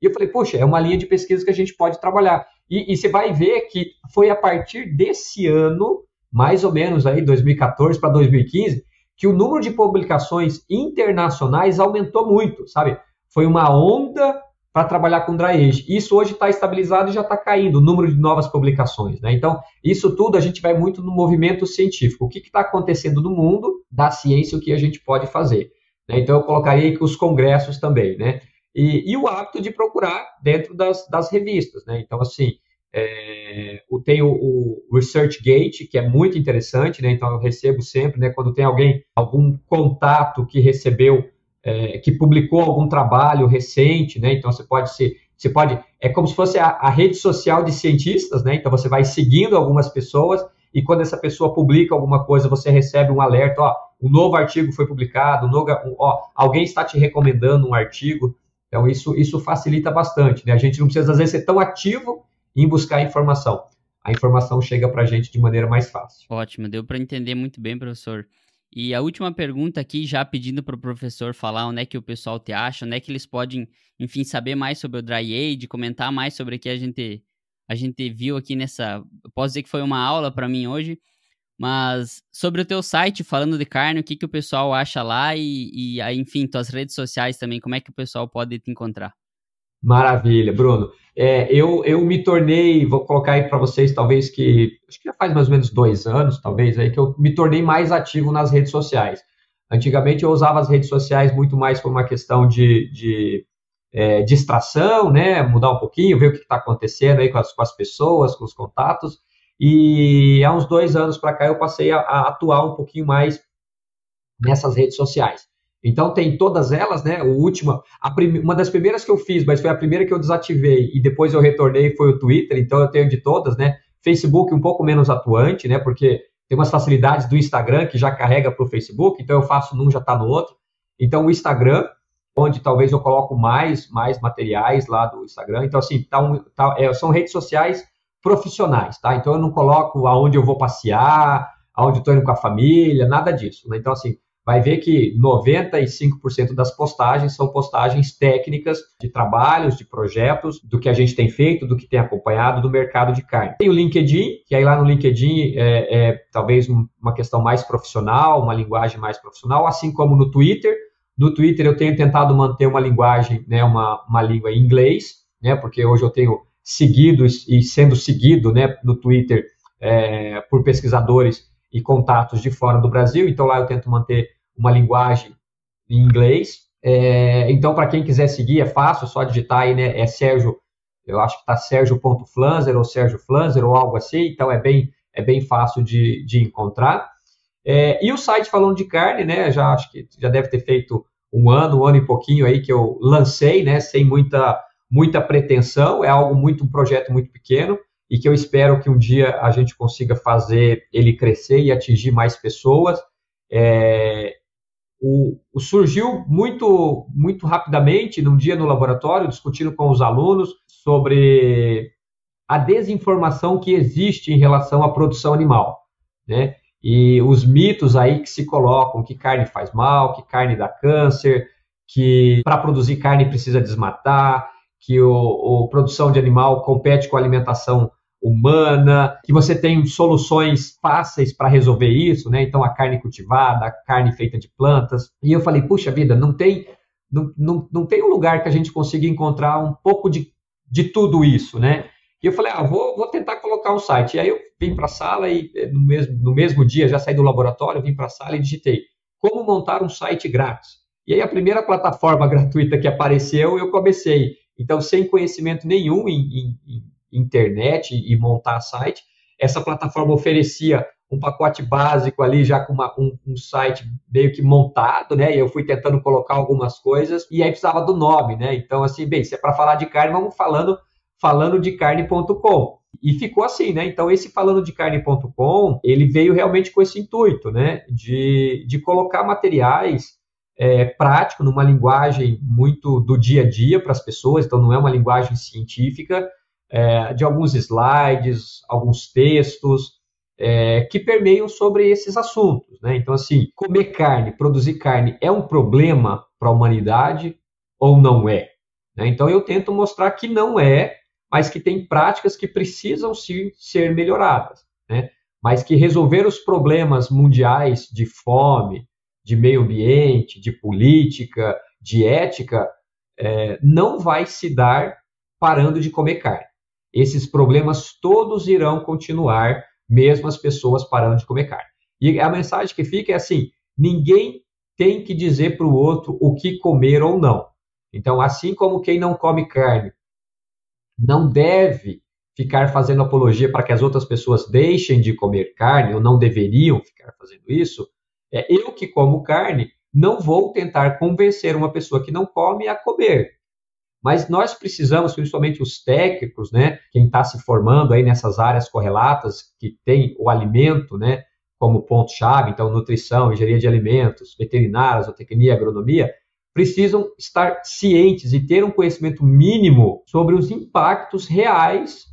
E eu falei, poxa, é uma linha de pesquisa que a gente pode trabalhar. E você vai ver que foi a partir desse ano, mais ou menos aí, 2014 para 2015, que o número de publicações internacionais aumentou muito, sabe? Foi uma onda para trabalhar com dry age. Isso hoje está estabilizado e já está caindo o número de novas publicações. Né? Então, isso tudo a gente vai muito no movimento científico. O que está acontecendo no mundo da ciência, o que a gente pode fazer. Né? Então, eu colocaria os congressos também. Né? E, e, o hábito de procurar dentro das, das revistas. Né? Então, assim, é, tem o, o ResearchGate, que é muito interessante, né? então eu recebo sempre, né, quando tem alguém, algum contato que recebeu é, que publicou algum trabalho recente, né? Então você pode ser, você pode, é como se fosse a, a, rede social de cientistas, né? Então você vai seguindo algumas pessoas e quando essa pessoa publica alguma coisa, você recebe um alerta, ó, um novo artigo foi publicado, um novo, ó, alguém está te recomendando um artigo. Então isso isso facilita bastante, né? A gente não precisa às vezes ser tão ativo em buscar informação. A informação chega para a gente de maneira mais fácil. Ótimo, deu para entender muito bem, professor. E a última pergunta aqui, já pedindo para o professor falar onde é que o pessoal te acha, onde é que eles podem, enfim, saber mais sobre o Dry Age, comentar mais sobre o que a gente, a gente viu aqui nessa. Posso dizer que foi uma aula para mim hoje, mas sobre o teu site, falando de carne, o que, que o pessoal acha lá e, e, enfim, tuas redes sociais também, como é que o pessoal pode te encontrar? Maravilha, Bruno. É, eu, eu me tornei, vou colocar aí para vocês, talvez que, acho que já faz mais ou menos dois anos, talvez, aí, que eu me tornei mais ativo nas redes sociais. Antigamente eu usava as redes sociais muito mais por uma questão de, de é, distração, né? Mudar um pouquinho, ver o que está acontecendo aí com as, com as pessoas, com os contatos. E há uns dois anos para cá eu passei a, a atuar um pouquinho mais nessas redes sociais. Então tem todas elas, né? O última, prim, uma das primeiras que eu fiz, mas foi a primeira que eu desativei e depois eu retornei foi o Twitter. Então eu tenho de todas, né? Facebook um pouco menos atuante, né? Porque tem umas facilidades do Instagram que já carrega para o Facebook. Então eu faço num já está no outro. Então o Instagram, onde talvez eu coloco mais mais materiais lá do Instagram. Então assim, tá um, tá, é, são redes sociais profissionais, tá? Então eu não coloco aonde eu vou passear, aonde estou indo com a família, nada disso. Né? Então assim vai ver que 95% das postagens são postagens técnicas de trabalhos, de projetos, do que a gente tem feito, do que tem acompanhado do mercado de carne. Tem o LinkedIn, que aí lá no LinkedIn é, é talvez uma questão mais profissional, uma linguagem mais profissional, assim como no Twitter. No Twitter eu tenho tentado manter uma linguagem, né, uma, uma língua em inglês, né, porque hoje eu tenho seguido e sendo seguido né, no Twitter é, por pesquisadores e contatos de fora do Brasil, então lá eu tento manter uma linguagem em inglês. É, então, para quem quiser seguir, é fácil, só digitar aí, né? É Sérgio, eu acho que está Sérgio.flanzer ou Sérgio Flanzer ou algo assim, então é bem, é bem fácil de, de encontrar. É, e o site falando de carne, né? Já acho que já deve ter feito um ano, um ano e pouquinho aí que eu lancei, né? Sem muita, muita pretensão, é algo muito, um projeto muito pequeno e que eu espero que um dia a gente consiga fazer ele crescer e atingir mais pessoas. É, o, o surgiu muito, muito rapidamente, num dia no laboratório, discutindo com os alunos sobre a desinformação que existe em relação à produção animal, né? E os mitos aí que se colocam, que carne faz mal, que carne dá câncer, que para produzir carne precisa desmatar, que o, o produção de animal compete com a alimentação humana, que você tem soluções fáceis para resolver isso, né? Então a carne cultivada, a carne feita de plantas. E eu falei, puxa vida, não tem não, não, não tem um lugar que a gente consiga encontrar um pouco de, de tudo isso, né? E eu falei, ah, vou, vou tentar colocar um site. E aí eu vim para a sala e eh, no mesmo, no mesmo dia, já saí do laboratório, vim para a sala e digitei como montar um site grátis. E aí a primeira plataforma gratuita que apareceu, eu comecei. Então, sem conhecimento nenhum em, em, internet e montar site. Essa plataforma oferecia um pacote básico ali já com uma, um, um, site meio que montado, né? E eu fui tentando colocar algumas coisas e aí precisava do nome, né? Então assim, bem, se é para falar de carne, vamos falando falando de carne.com. E ficou assim, né? Então esse falando de carne.com, ele veio realmente com esse intuito, né? De, de colocar materiais é, prático numa linguagem muito do dia a dia para as pessoas, então não é uma linguagem científica, é, de alguns slides, alguns textos é, que permeiam sobre esses assuntos. Né? Então, assim, comer carne, produzir carne é um problema para a humanidade ou não é? Né? Então, eu tento mostrar que não é, mas que tem práticas que precisam se, ser melhoradas. Né? Mas que resolver os problemas mundiais de fome, de meio ambiente, de política, de ética, é, não vai se dar parando de comer carne esses problemas todos irão continuar, mesmo as pessoas parando de comer carne. E a mensagem que fica é assim: ninguém tem que dizer para o outro o que comer ou não. Então, assim como quem não come carne não deve ficar fazendo apologia para que as outras pessoas deixem de comer carne, ou não deveriam ficar fazendo isso, é eu que como carne não vou tentar convencer uma pessoa que não come a comer. Mas nós precisamos, principalmente os técnicos, né, quem está se formando aí nessas áreas correlatas, que tem o alimento, né, como ponto-chave, então nutrição, engenharia de alimentos, veterinária, zootecnia, agronomia, precisam estar cientes e ter um conhecimento mínimo sobre os impactos reais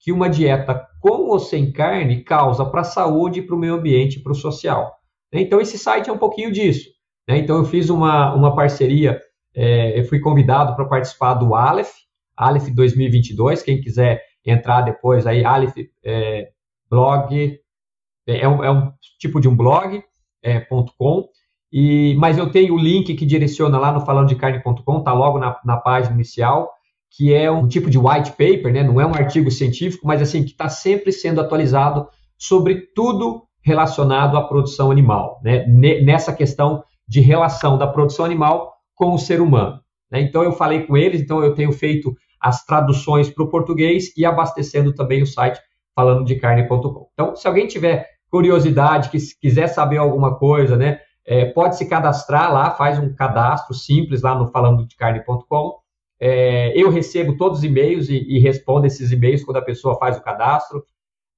que uma dieta com ou sem carne causa para a saúde, para o meio ambiente para o social. Então, esse site é um pouquinho disso. Né? Então, eu fiz uma, uma parceria, é, eu fui convidado para participar do Aleph, Aleph 2022, quem quiser entrar depois aí, Aleph é, blog, é, é um, é um, tipo de um blog, é, .com, e, mas eu tenho o link que direciona lá no falandodecarne.com, tá logo na, na página inicial, que é um tipo de white paper, né? não é um artigo científico, mas assim, que está sempre sendo atualizado sobre tudo relacionado à produção animal, né? nessa questão de relação da produção animal com o ser humano. Né? Então eu falei com eles, então eu tenho feito as traduções para o português e abastecendo também o site falando de carne.com. Então, se alguém tiver curiosidade, que quiser saber alguma coisa, né, é, pode se cadastrar lá, faz um cadastro simples lá no falandodecarne.com. É, eu recebo todos os e-mails e, e, respondo esses e-mails quando a pessoa faz o cadastro.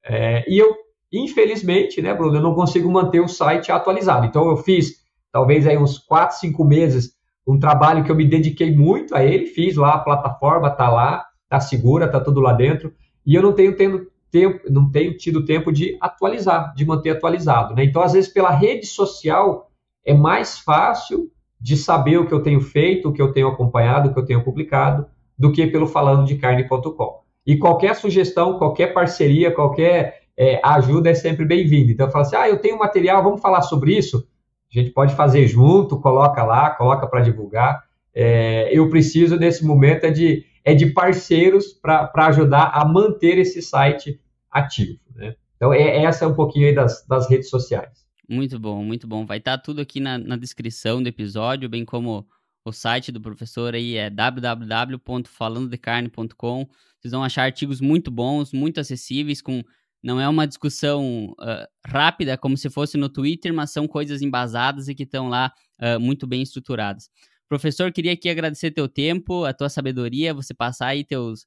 É, e eu, infelizmente, né, Bruno, eu não consigo manter o site atualizado. Então, eu fiz, talvez aí uns 4, 5 meses, um trabalho que eu me dediquei muito a ele, fiz lá, a plataforma está lá, está segura, está tudo lá dentro, e eu não tenho tendo tempo, não tenho tido tempo de atualizar, de manter atualizado. Né? Então, às vezes, pela rede social, é mais fácil de saber o que eu tenho feito, o que eu tenho acompanhado, o que eu tenho publicado, do que pelo falando de carne.com. E qualquer sugestão, qualquer parceria, qualquer é, ajuda é sempre bem-vinda. Então, eu falo assim, ah, eu tenho material, vamos falar sobre isso? A gente pode fazer junto, coloca lá, coloca para divulgar. É, eu preciso, nesse momento, é de, é de parceiros para ajudar a manter esse site ativo. Né? Então, é, essa é um pouquinho aí das, das redes sociais. Muito bom, muito bom. Vai estar tá tudo aqui na, na descrição do episódio, bem como o site do professor aí é www.falandodecarne.com. Vocês vão achar artigos muito bons, muito acessíveis, com não é uma discussão uh, rápida como se fosse no Twitter, mas são coisas embasadas e que estão lá uh, muito bem estruturadas. Professor, queria aqui agradecer teu tempo, a tua sabedoria, você passar aí teus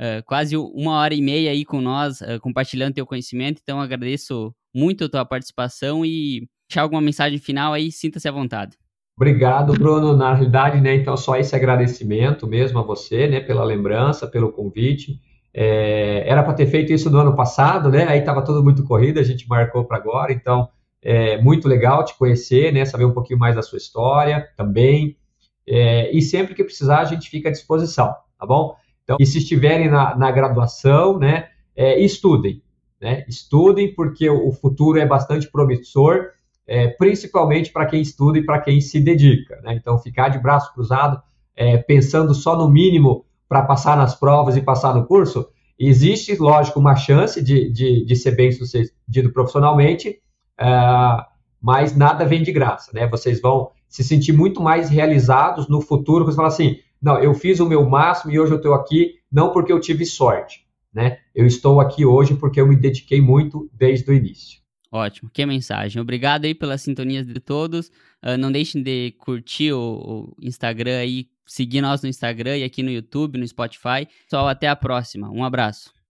uh, quase uma hora e meia aí com nós, compartilhando teu conhecimento. Então, agradeço muito a tua participação e deixar alguma mensagem final aí, sinta-se à vontade. Obrigado, Bruno. Na realidade, né, então só esse agradecimento mesmo a você, né, pela lembrança, pelo convite. É, era para ter feito isso no ano passado, né? Aí estava tudo muito corrido, a gente marcou para agora. Então, é muito legal te conhecer, né? Saber um pouquinho mais da sua história também. É, e sempre que precisar, a gente fica à disposição, tá bom? Então, e se estiverem na, na graduação, né? É, estudem, né? Estudem, porque o futuro é bastante promissor, é, principalmente para quem estuda e para quem se dedica. Né? Então, ficar de braço cruzado, é, pensando só no mínimo para passar nas provas e passar no curso, existe, lógico, uma chance de, de, de ser bem sucedido profissionalmente, uh, mas nada vem de graça. Né? Vocês vão se sentir muito mais realizados no futuro, você fala assim, não, eu fiz o meu máximo e hoje eu estou aqui não porque eu tive sorte, né? Eu estou aqui hoje porque eu me dediquei muito desde o início. Ótimo, que mensagem. Obrigado aí pela sintonia de todos. Uh, não deixem de curtir o, o, Instagram aí, seguir nós no Instagram e aqui no YouTube, no Spotify. Pessoal, até a próxima. Um abraço.